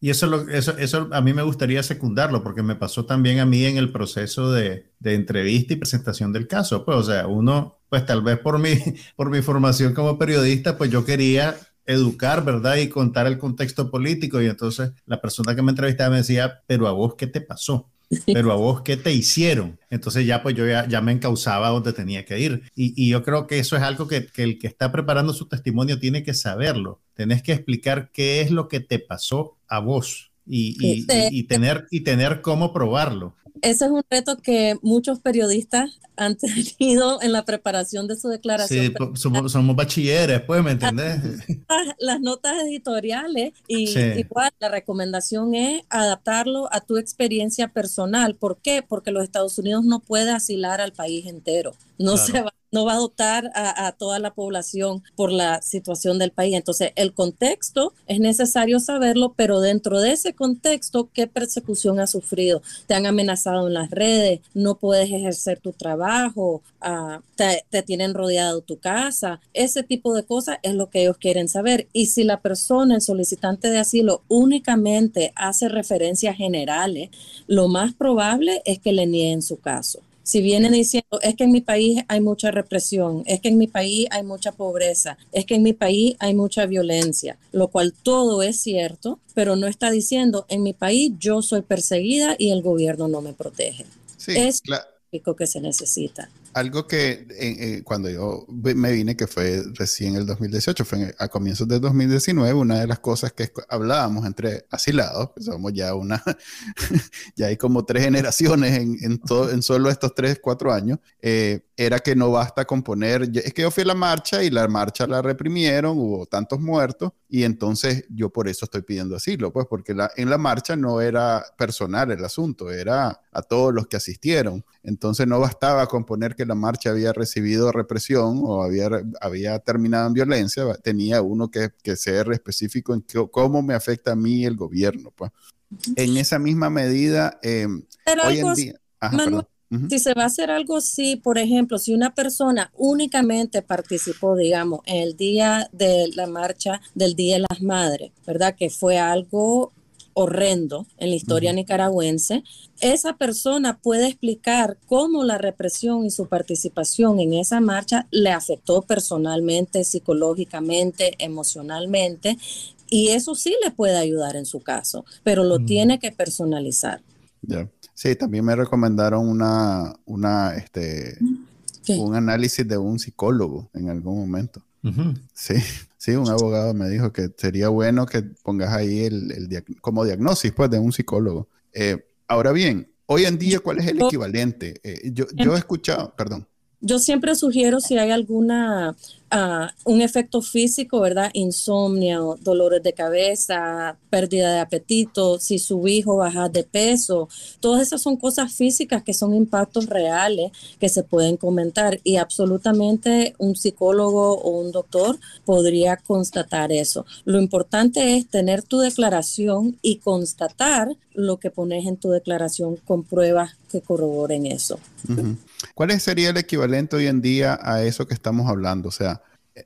Y eso, lo, eso, eso a mí me gustaría secundarlo, porque me pasó también a mí en el proceso de, de entrevista y presentación del caso. Pues, o sea, uno, pues tal vez por mi, por mi formación como periodista, pues yo quería educar, ¿verdad? Y contar el contexto político. Y entonces la persona que me entrevistaba me decía, pero a vos, ¿qué te pasó? Pero a vos, ¿qué te hicieron? Entonces ya pues yo ya, me encauzaba donde tenía que ir. Y, yo creo que eso es algo que, que, el que está preparando su testimonio tiene que saberlo. Tenés que explicar qué es lo que te pasó a vos y, y, y tener, y tener cómo probarlo. Ese es un reto que muchos periodistas han tenido en la preparación de su declaración. Sí, somos, bachilleres, pues, ¿me entendés? Las notas editoriales y igual la recomendación es adaptarlo a tu experiencia personal. ¿Por qué? Porque los Estados Unidos no puede asilar al país entero. No se va no va a adoptar a, toda la población por la situación del país. Entonces, el contexto es necesario saberlo, pero dentro de ese contexto, ¿qué persecución has sufrido? ¿Te han amenazado en las redes? ¿No puedes ejercer tu trabajo? Ah, te, te, tienen rodeado tu casa? Ese tipo de cosas es lo que ellos quieren saber. Y si la persona, el solicitante de asilo, únicamente hace referencias generales, lo más probable es que le nieguen su caso. Si vienen diciendo, es que en mi país hay mucha represión, es que en mi país hay mucha pobreza, es que en mi país hay mucha violencia, lo cual todo es cierto, pero no está diciendo, en mi país yo soy perseguida y el gobierno no me protege. Sí, es lo que se necesita algo que eh, eh, cuando yo me vine, que fue recién el 2018, fue a comienzos del 2019, una de las cosas que hablábamos entre asilados, que somos ya una, ya hay como tres generaciones en, en, todo, en solo estos tres, cuatro años, eh, era que no basta con poner, es que yo fui a la marcha y la marcha la reprimieron, hubo tantos muertos, y entonces yo por eso estoy pidiendo asilo, pues porque la, en la marcha no era personal el asunto, era a todos los que asistieron. Entonces no bastaba con poner que la marcha había recibido represión o había, había terminado en violencia, tenía uno que, que ser específico en cómo me afecta a mí el gobierno. Pues. En esa misma medida, eh, hoy en día... Si se va a hacer algo así, por ejemplo, si una persona únicamente participó, digamos, en el día de la marcha del Día de las Madres, ¿verdad? Que fue algo horrendo en la historia nicaragüense, esa persona puede explicar cómo la represión y su participación en esa marcha le afectó personalmente, psicológicamente, emocionalmente, y eso sí le puede ayudar en su caso, pero lo tiene que personalizar. Sí, también me recomendaron una, una, este, un análisis de un psicólogo en algún momento. Sí, sí, un abogado me dijo que sería bueno que pongas ahí el, como diagnosis pues, de un psicólogo. Eh, ahora bien, hoy en día, ¿cuál es el equivalente? Eh, yo, yo he escuchado, perdón. Yo siempre sugiero si hay alguna un efecto físico, ¿verdad? Insomnio, dolores de cabeza, pérdida de apetito, si su hijo baja de peso, todas esas son cosas físicas que son impactos reales que se pueden comentar y absolutamente un psicólogo o un doctor podría constatar eso. Lo importante es tener tu declaración y constatar lo que pones en tu declaración con pruebas que corroboren eso. ¿Cuál sería el equivalente hoy en día a eso que estamos hablando? O sea,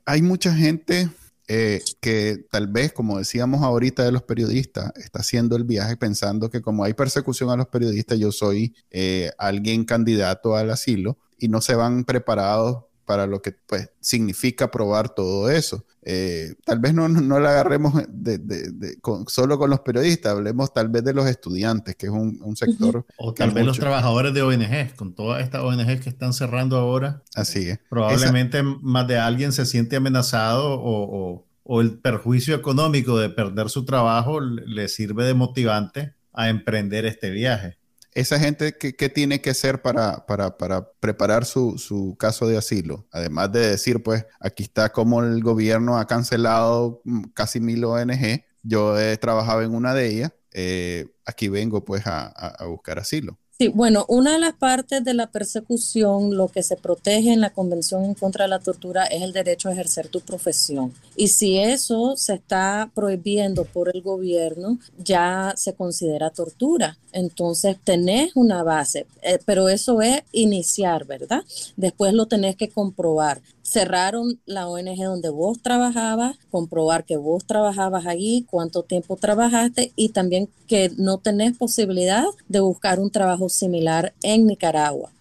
hay mucha gente eh, que tal vez, como decíamos ahorita de los periodistas, está haciendo el viaje pensando que como hay persecución a los periodistas, yo soy eh, alguien candidato al asilo y no se van preparados para lo que pues, significa probar todo eso. Eh, tal vez no, no la agarremos de, solo con los periodistas, hablemos tal vez de los estudiantes, que es un, sector. O tal vez los trabajadores de ONG, con todas estas ONG que están cerrando ahora. Así es. Probablemente más de alguien se siente amenazado o, o el perjuicio económico de perder su trabajo le sirve de motivante a emprender este viaje esa gente, ¿qué, tiene que hacer para, para, para preparar su, su, caso de asilo? Además de decir, pues, aquí está como el gobierno ha cancelado mm, casi mil ONG. Yo he trabajado en una de ellas. Eh, aquí vengo, pues, a, a buscar asilo. Sí, bueno, una de las partes de la persecución, lo que se protege en la Convención en contra de la tortura es el derecho a ejercer tu profesión. Y si eso se está prohibiendo por el gobierno, ya se considera tortura. Entonces tenés una base, eh, pero eso es iniciar, ¿verdad? Después lo tenés que comprobar cerraron la ONG donde vos trabajabas, comprobar que vos trabajabas allí, cuánto tiempo trabajaste y también que no tenés posibilidad de buscar un trabajo similar en Nicaragua.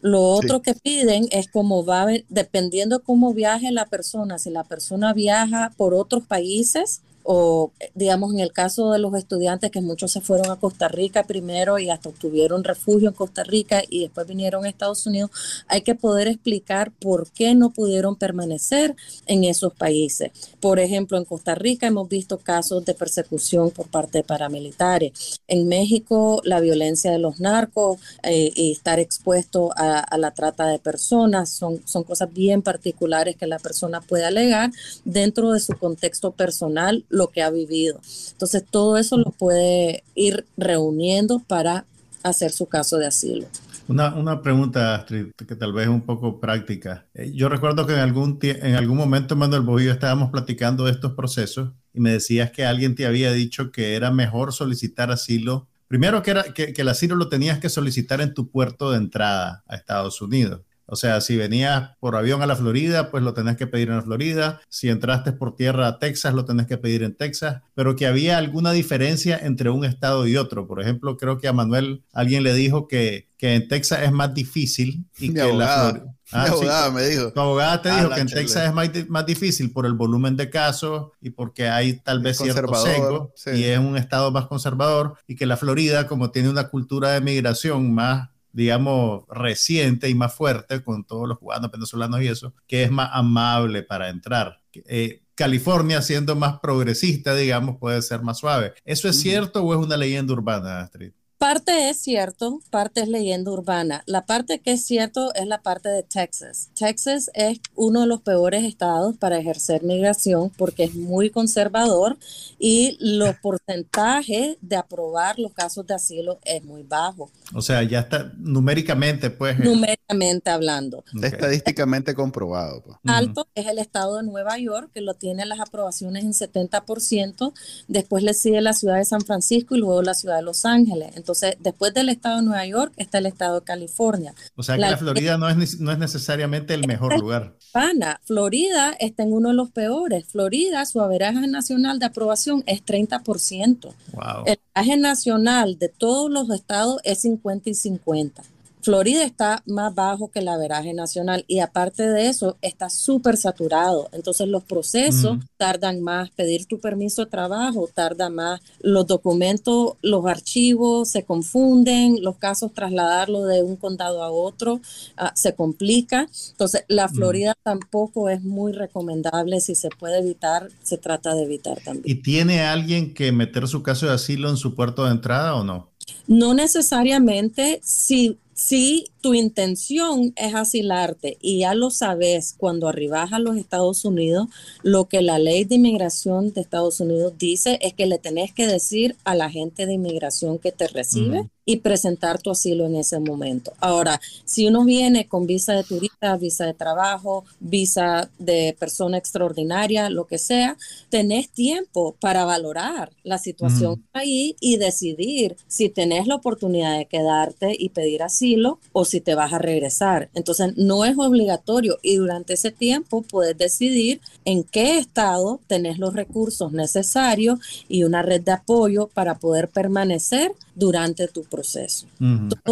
Lo otro que piden es cómo va, dependiendo cómo viaje la persona, si la persona viaja por otros países, o digamos en el caso de los estudiantes que muchos se fueron a Costa Rica primero y hasta obtuvieron refugio en Costa Rica y después vinieron a Estados Unidos, hay que poder explicar por qué no pudieron permanecer en esos países. Por ejemplo, en Costa Rica hemos visto casos de persecución por parte de paramilitares. En México, la violencia de los narcos eh, y estar expuesto a, la trata de personas son, son cosas bien particulares que la persona puede alegar dentro de su contexto personal lo que ha vivido. Entonces, todo eso lo puede ir reuniendo para hacer su caso de asilo. Una, una, pregunta, Astrid, que tal vez es un poco práctica. Eh, yo recuerdo que en algún, en algún momento, Manuel Bobillo, estábamos platicando de estos procesos y me decías que alguien te había dicho que era mejor solicitar asilo. Primero que, era, que el asilo lo tenías que solicitar en tu puerto de entrada a Estados Unidos. O sea, si venías por avión a la Florida, pues lo tenés que pedir en la Florida. Si entraste por tierra a Texas, lo tenés que pedir en Texas. Pero que había alguna diferencia entre un estado y otro. Por ejemplo, creo que a Manuel alguien le dijo que, que en Texas es más difícil y que en la. Ah, abogada me dijo. Tu abogada te dijo que en Texas es más, más, difícil por el volumen de casos y porque hay tal vez cierto sesgo y es un estado más conservador y que la Florida, como tiene una cultura de migración más digamos, reciente y más fuerte con todos los cubanos, venezolanos y eso, que es más amable para entrar. Eh, California, siendo más progresista, digamos, puede ser más suave. ¿Eso es cierto o es una leyenda urbana, Astrid? Parte es cierto, parte es leyenda urbana. La parte que es cierto es la parte de Texas. Texas es uno de los peores estados para ejercer migración porque es muy conservador y los porcentajes de aprobar los casos de asilo es muy bajo. O sea, ya está numéricamente, pues. Eh. Numéricamente hablando. Estadísticamente comprobado. Pues. Alto es el estado de Nueva York, que lo tiene las aprobaciones en 70%. Después le sigue la ciudad de San Francisco y luego la ciudad de Los Ángeles. Entonces, después del estado de Nueva York está el estado de California. O sea que la, Florida no es, no es necesariamente el mejor lugar. Pana, Florida está en uno de los peores. Florida, su averaje nacional de aprobación es 30%. Wow. El averaje nacional de todos los estados es 50 y 50. Florida está más bajo que el averaje nacional y aparte de eso está súper saturado. Entonces los procesos tardan más, pedir tu permiso de trabajo tarda más, los documentos, los archivos se confunden, los casos trasladarlo de un condado a otro ah, se complica. Entonces la Florida tampoco es muy recomendable, si se puede evitar, se trata de evitar también. ¿Y tiene alguien que meter su caso de asilo en su puerto de entrada o no? No necesariamente si si tu intención es asilarte y ya lo sabes cuando arribas a los Estados Unidos, lo que la ley de inmigración de Estados Unidos dice es que le tenés que decir a la gente de inmigración que te recibe y presentar tu asilo en ese momento. Ahora, si uno viene con visa de turista, visa de trabajo, visa de persona extraordinaria, lo que sea, tenés tiempo para valorar la situación ahí y decidir si tenés la oportunidad de quedarte y pedir asilo o si te vas a regresar. Entonces, no es obligatorio y durante ese tiempo puedes decidir en qué estado tenés los recursos necesarios y una red de apoyo para poder permanecer durante tu proceso.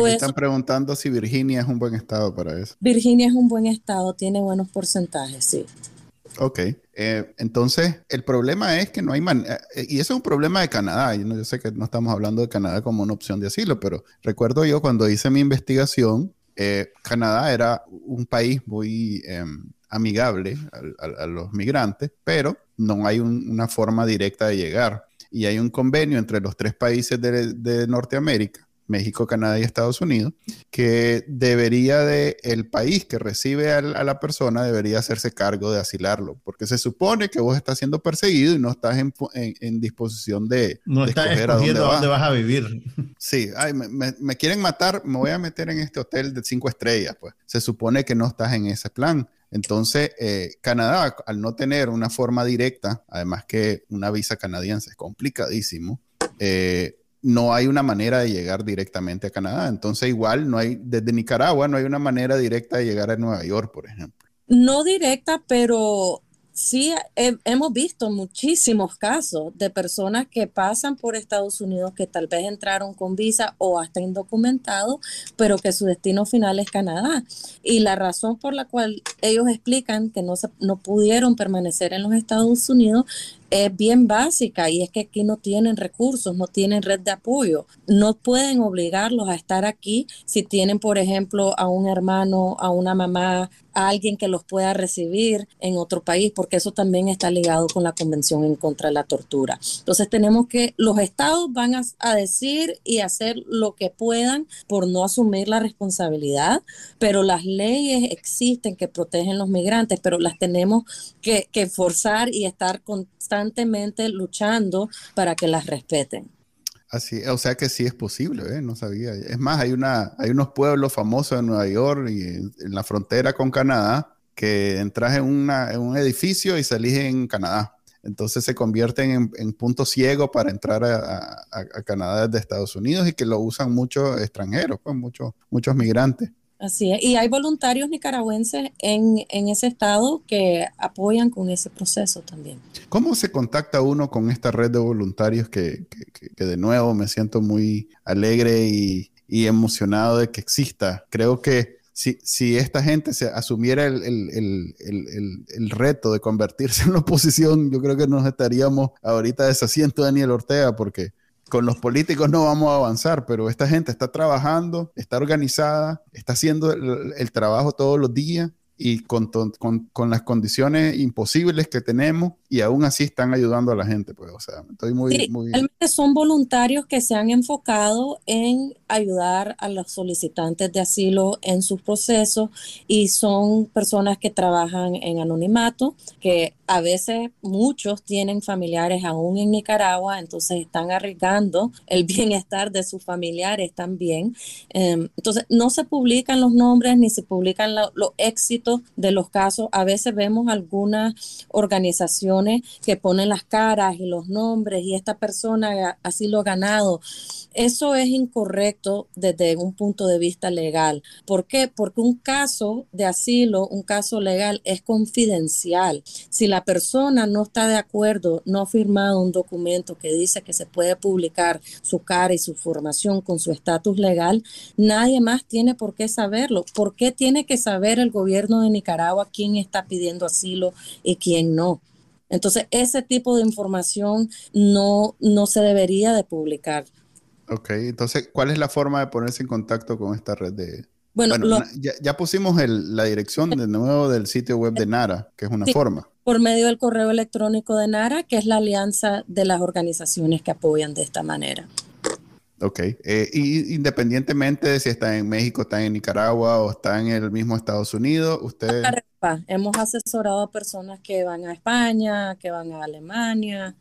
están preguntando si Virginia es un buen estado para eso. Virginia es un buen estado, tiene buenos porcentajes, sí. Ok, eh, entonces el problema es que no hay manera, eh, y eso es un problema de Canadá, yo, yo sé que no estamos hablando de Canadá como una opción de asilo, pero recuerdo yo cuando hice mi investigación, eh, Canadá era un país muy em, amigable a, los migrantes, pero no hay una forma directa de llegar y hay un convenio entre los tres países de, Norteamérica, México, Canadá y Estados Unidos, que debería de, el país que recibe a, la persona debería hacerse cargo de asilarlo, porque se supone que vos estás siendo perseguido y no estás en, disposición de, no estás escogiendo a dónde, vas. a vivir. Sí, me, quieren matar, me voy a meter en este hotel de cinco estrellas, pues. Se supone que no estás en ese plan. Entonces, eh, Canadá, al no tener una forma directa, además que una visa canadiense es complicadísimo, eh, no hay una manera de llegar directamente a Canadá. Entonces, igual no hay, desde Nicaragua no hay una manera directa de llegar a Nueva York, por ejemplo. No directa, pero Sí, hemos visto muchísimos casos de personas que pasan por Estados Unidos que tal vez entraron con visa o hasta indocumentados, pero que su destino final es Canadá. Y la razón por la cual ellos explican que no, no pudieron permanecer en los Estados Unidos es bien básica y es que aquí no tienen recursos, no tienen red de apoyo. No pueden obligarlos a estar aquí si tienen, por ejemplo, a un hermano, a una mamá, a alguien que los pueda recibir en otro país, porque eso también está ligado con la Convención en contra de la tortura. Entonces tenemos que, los estados van a, decir y hacer lo que puedan por no asumir la responsabilidad, pero las leyes existen que protegen los migrantes, pero las tenemos que, que forzar y estar constantemente luchando para que las respeten. Así, o sea que sí es posible, ¿eh? no sabía. Es más, hay, una, hay unos pueblos famosos en Nueva York y en, la frontera con Canadá que entras en, una, en, un edificio y salís en Canadá. Entonces se convierten en, en punto ciego para entrar a, a, Canadá desde Estados Unidos y que lo usan muchos extranjeros, pues muchos, muchos migrantes. Así es. Y hay voluntarios nicaragüenses en, en, ese estado que apoyan con ese proceso también. ¿Cómo se contacta uno con esta red de voluntarios que, que, que de nuevo me siento muy alegre y, y, emocionado de que exista? Creo que si, si esta gente se asumiera el, el, el, el, reto de convertirse en la oposición, yo creo que nos estaríamos ahorita deshaciendo de Daniel Ortega porque con los políticos no vamos a avanzar, pero esta gente está trabajando, está organizada, está haciendo el, trabajo todos los días y con, con, con, las condiciones imposibles que tenemos y aún así están ayudando a la gente. Pues, o sea, estoy muy... Sí, muy... Son voluntarios que se han enfocado en ayudar a los solicitantes de asilo en sus procesos y son personas que trabajan en anonimato, que a veces muchos tienen familiares aún en Nicaragua, entonces están arriesgando el bienestar de sus familiares también. Em, entonces, no se publican los nombres ni se publican los éxitos de los casos. A veces vemos algunas organizaciones que ponen las caras y los nombres y esta persona así lo ha ganado. Eso es incorrecto desde un punto de vista legal. ¿Por qué? Porque un caso de asilo, un caso legal, es confidencial. Si la persona no está de acuerdo, no ha firmado un documento que dice que se puede publicar su cara y su formación con su estatus legal, nadie más tiene por qué saberlo. ¿Por qué tiene que saber el gobierno de Nicaragua quién está pidiendo asilo y quién no. Entonces, ese tipo de información no, no se debería de publicar. Ok, entonces, ¿cuál es la forma de ponerse en contacto con esta red de... Bueno, ya, pusimos la dirección de nuevo del sitio web de NARA, que es una forma. Por medio del correo electrónico de NARA, que es la alianza de las organizaciones que apoyan de esta manera. Ok. Eh, y independientemente de si está en México, está en Nicaragua o está en el mismo Estados Unidos, usted... Hemos asesorado a personas que van a España, que van a Alemania.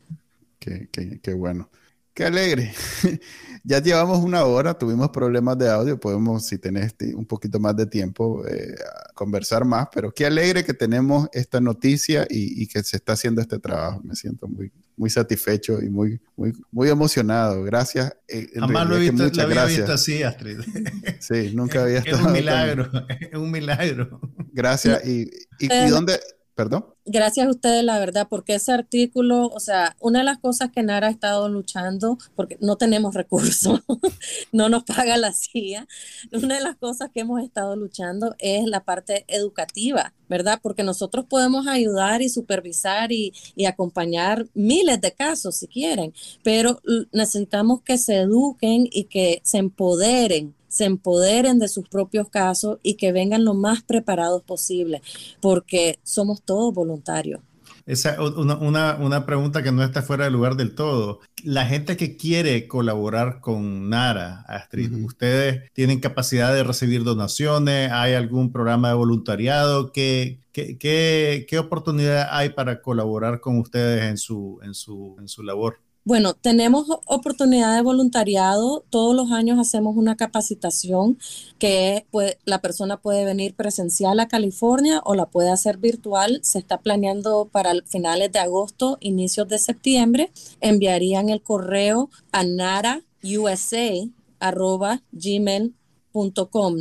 Qué, qué, qué bueno. Qué alegre. ya llevamos una hora, tuvimos problemas de audio, podemos, si tenés un poquito más de tiempo, eh, conversar más, pero qué alegre que tenemos esta noticia y, que se está haciendo este trabajo. Me siento muy, muy satisfecho y muy, muy, muy emocionado. Gracias. Eh, Jamás lo he visto, la había visto así, Astrid. Sí, nunca había estado. Es un milagro, es un milagro. Gracias. ¿Y, y, y dónde? Perdón. Gracias a ustedes, la verdad, porque ese artículo, o sea, una de las cosas que Nara ha estado luchando, porque no tenemos recursos, no nos paga la CIA, una de las cosas que hemos estado luchando es la parte educativa, ¿verdad? Porque nosotros podemos ayudar y supervisar y, y acompañar miles de casos si quieren, pero necesitamos que se eduquen y que se empoderen se empoderen de sus propios casos y que vengan lo más preparados posible, porque somos todos voluntarios. Esa una, una, una, pregunta que no está fuera de lugar del todo. La gente que quiere colaborar con Nara, Astrid, ¿ustedes tienen capacidad de recibir donaciones? ¿Hay algún programa de voluntariado? ¿Qué, qué, qué, qué oportunidad hay para colaborar con ustedes en su, en su, en su labor? Bueno, tenemos oportunidad de voluntariado. Todos los años hacemos una capacitación que pues, la persona puede venir presencial a California o la puede hacer virtual. Se está planeando para finales de agosto, inicios de septiembre. Enviarían el correo a narausa.gmail.com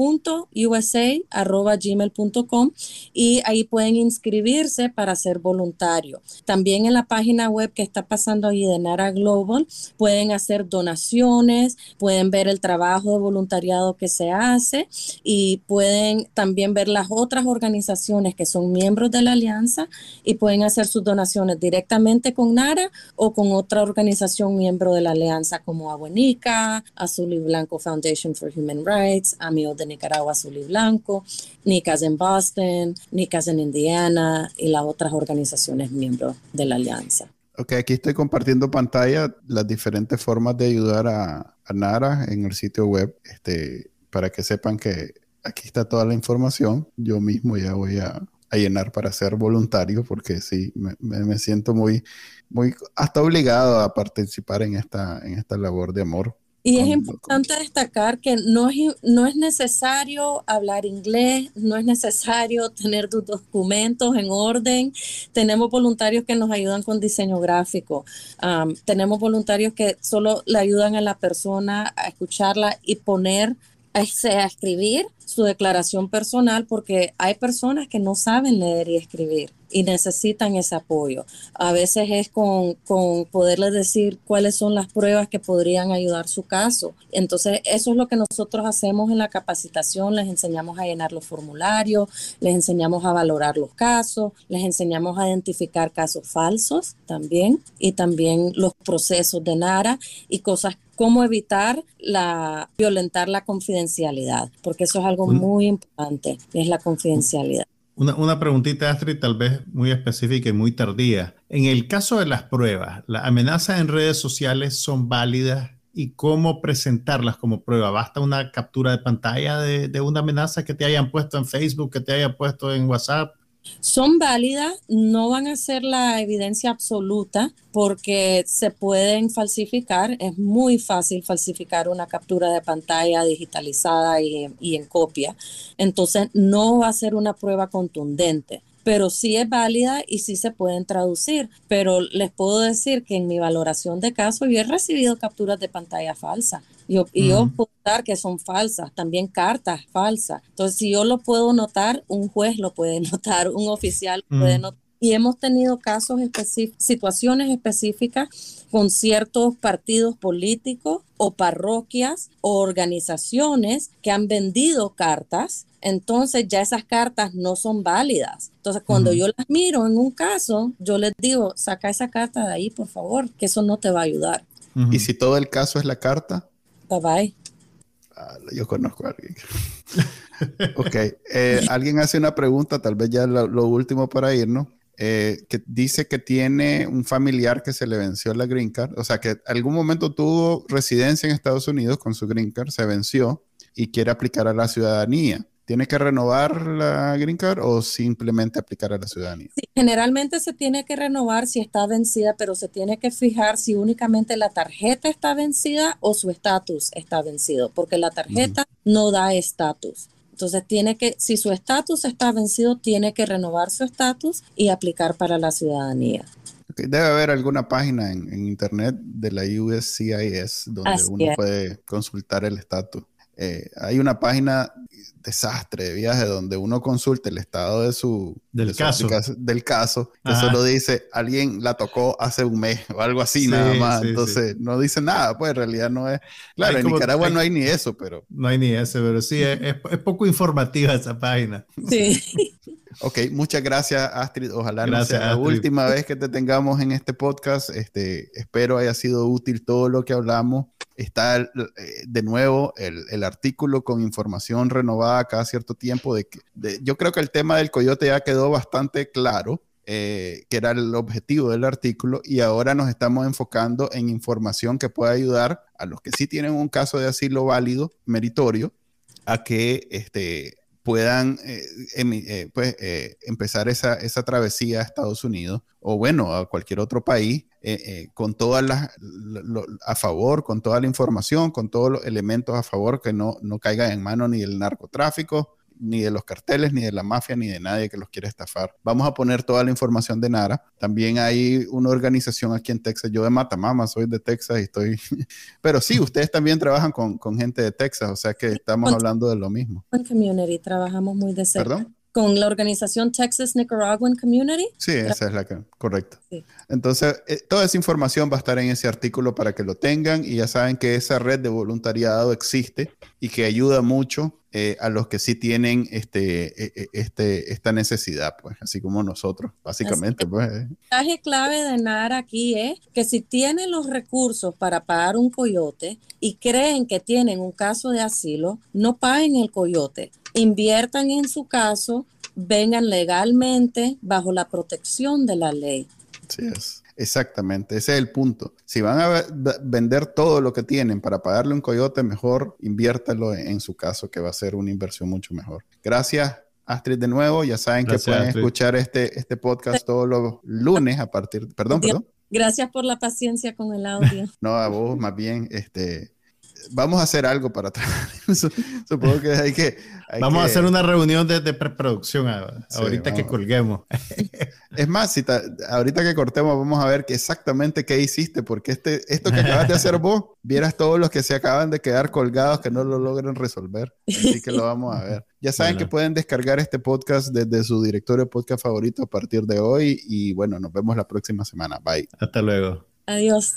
nara.usa.gmail.com y ahí pueden inscribirse para ser voluntario. También en la página web que está pasando ahí de Nara Global pueden hacer donaciones, pueden ver el trabajo de voluntariado que se hace y pueden también ver las otras organizaciones que son miembros de la alianza y pueden hacer sus donaciones directamente con Nara o con otra organización miembro de la alianza como Abuenica, Azul y Blanco Foundation for Human Rights, Amigos de Nicaragua Azul y Blanco, NICAS en Boston, NICAS en Indiana y las otras organizaciones miembros de la alianza. Ok, aquí estoy compartiendo pantalla las diferentes formas de ayudar a, Nara en el sitio web, este, para que sepan que aquí está toda la información. Yo mismo ya voy a, llenar para ser voluntario porque sí, me, me, siento muy, muy, hasta obligado a participar en esta, en esta labor de amor y es importante destacar que no es, no es necesario hablar inglés, no es necesario tener tus documentos en orden. Tenemos voluntarios que nos ayudan con diseño gráfico. tenemos voluntarios que solo le ayudan a la persona a escucharla y poner, a, a escribir su declaración personal porque hay personas que no saben leer y escribir y necesitan ese apoyo. A veces es con, con poderles decir cuáles son las pruebas que podrían ayudar su caso. Entonces, eso es lo que nosotros hacemos en la capacitación. Les enseñamos a llenar los formularios, les enseñamos a valorar los casos, les enseñamos a identificar casos falsos también y también los procesos de NARA y cosas cómo evitar la violentar la confidencialidad, porque eso es algo muy importante, es la confidencialidad. Una, una, preguntita, Astrid, tal vez muy específica y muy tardía. En el caso de las pruebas, ¿las amenazas en redes sociales son válidas y cómo presentarlas como prueba? ¿Basta una captura de pantalla de, de una amenaza que te hayan puesto en Facebook, que te hayan puesto en WhatsApp? Son válidas, no van a ser la evidencia absoluta porque se pueden falsificar. Es muy fácil falsificar una captura de pantalla digitalizada y, en copia. Entonces no va a ser una prueba contundente pero sí es válida y sí se pueden traducir. Pero les puedo decir que en mi valoración de caso yo he recibido capturas de pantalla falsas yo, y yo puedo notar que son falsas, también cartas falsas. Entonces, si yo lo puedo notar, un juez lo puede notar, un oficial lo puede notar. Y hemos tenido casos específicos, situaciones específicas con ciertos partidos políticos o parroquias o organizaciones que han vendido cartas entonces ya esas cartas no son válidas. Entonces, cuando yo las miro en un caso, yo les digo, saca esa carta de ahí, por favor, que eso no te va a ayudar. ¿Y si todo el caso es la carta? Bye bye. Ah, yo conozco a alguien. ok. Eh, alguien hace una pregunta, tal vez ya lo, último para irnos. Eh, que dice que tiene un familiar que se le venció la green card, o sea que algún momento tuvo residencia en Estados Unidos con su green card, se venció y quiere aplicar a la ciudadanía. ¿Tiene que renovar la green card o simplemente aplicar a la ciudadanía? Sí, generalmente se tiene que renovar si está vencida, pero se tiene que fijar si únicamente la tarjeta está vencida o su estatus está vencido, porque la tarjeta no da estatus. Entonces tiene que, si su estatus está vencido, tiene que renovar su estatus y aplicar para la ciudadanía. Debe haber alguna página en, internet de la USCIS donde uno puede consultar el estatus. Eh, hay una página desastre de viaje donde uno consulta el estado de su del caso. del caso que solo dice alguien la tocó hace un mes o algo así nada más. entonces no dice nada pues en realidad no es claro en Nicaragua no hay ni eso pero no hay ni eso pero sí es, poco informativa esa página. Sí. Ok, muchas gracias Astrid. Ojalá no sea la última vez que te tengamos en este podcast. Este, espero haya sido útil todo lo que hablamos. Está eh, de nuevo el, artículo con información renovada cada cierto tiempo. De, que, yo creo que el tema del coyote ya quedó bastante claro. Eh, que era el objetivo del artículo, y ahora nos estamos enfocando en información que pueda ayudar a los que sí tienen un caso de asilo válido, meritorio, a que este, puedan eh, eh, pues, eh, empezar esa, esa, travesía a Estados Unidos o bueno, a cualquier otro país con todas las a favor, con toda la información, con todos los elementos a favor que no, no caigan en manos ni del narcotráfico, ni de los carteles, ni de la mafia, ni de nadie que los quiera estafar. Vamos a poner toda la información de Nara. También hay una organización aquí en Texas. Yo de Matamama soy de Texas y estoy... Pero sí, ustedes también trabajan con, con gente de Texas, o sea que estamos hablando de lo mismo. En Community trabajamos muy de cerca. ¿Perdón? Con la organización Texas Nicaraguan Community. Sí, esa es la que, correcto. Entonces, eh, toda esa información va a estar en ese artículo para que lo tengan y ya saben que esa red de voluntariado existe y que ayuda mucho eh, a los que sí tienen este, e, e, este, esta necesidad, pues, así como nosotros, básicamente. Pues, El mensaje clave de NAR aquí es que si tienen los recursos para pagar un coyote y creen que tienen un caso de asilo, no paguen el coyote, inviertan en su caso, vengan legalmente bajo la protección de la ley. Sí es. Exactamente, ese es el punto. Si van a vender todo lo que tienen para pagarle un coyote, mejor inviértalo en, su caso, que va a ser una inversión mucho mejor. Gracias, Astrid, de nuevo. Ya saben que pueden escuchar este, este podcast todos los lunes a partir. Perdón, perdón. Gracias por la paciencia con el audio. no, a vos, más bien, este vamos a hacer algo para trabajar. Supongo que hay que. vamos a hacer una reunión de, preproducción ahorita que colguemos. Es más, si ahorita que cortemos, vamos a ver exactamente qué hiciste, porque este, esto que acabas de hacer vos, vieras todos los que se acaban de quedar colgados que no lo logran resolver. Así que lo vamos a ver. Ya saben que pueden descargar este podcast desde su directorio de podcast favorito a partir de hoy. Y bueno, nos vemos la próxima semana. Bye. Hasta luego. Adiós.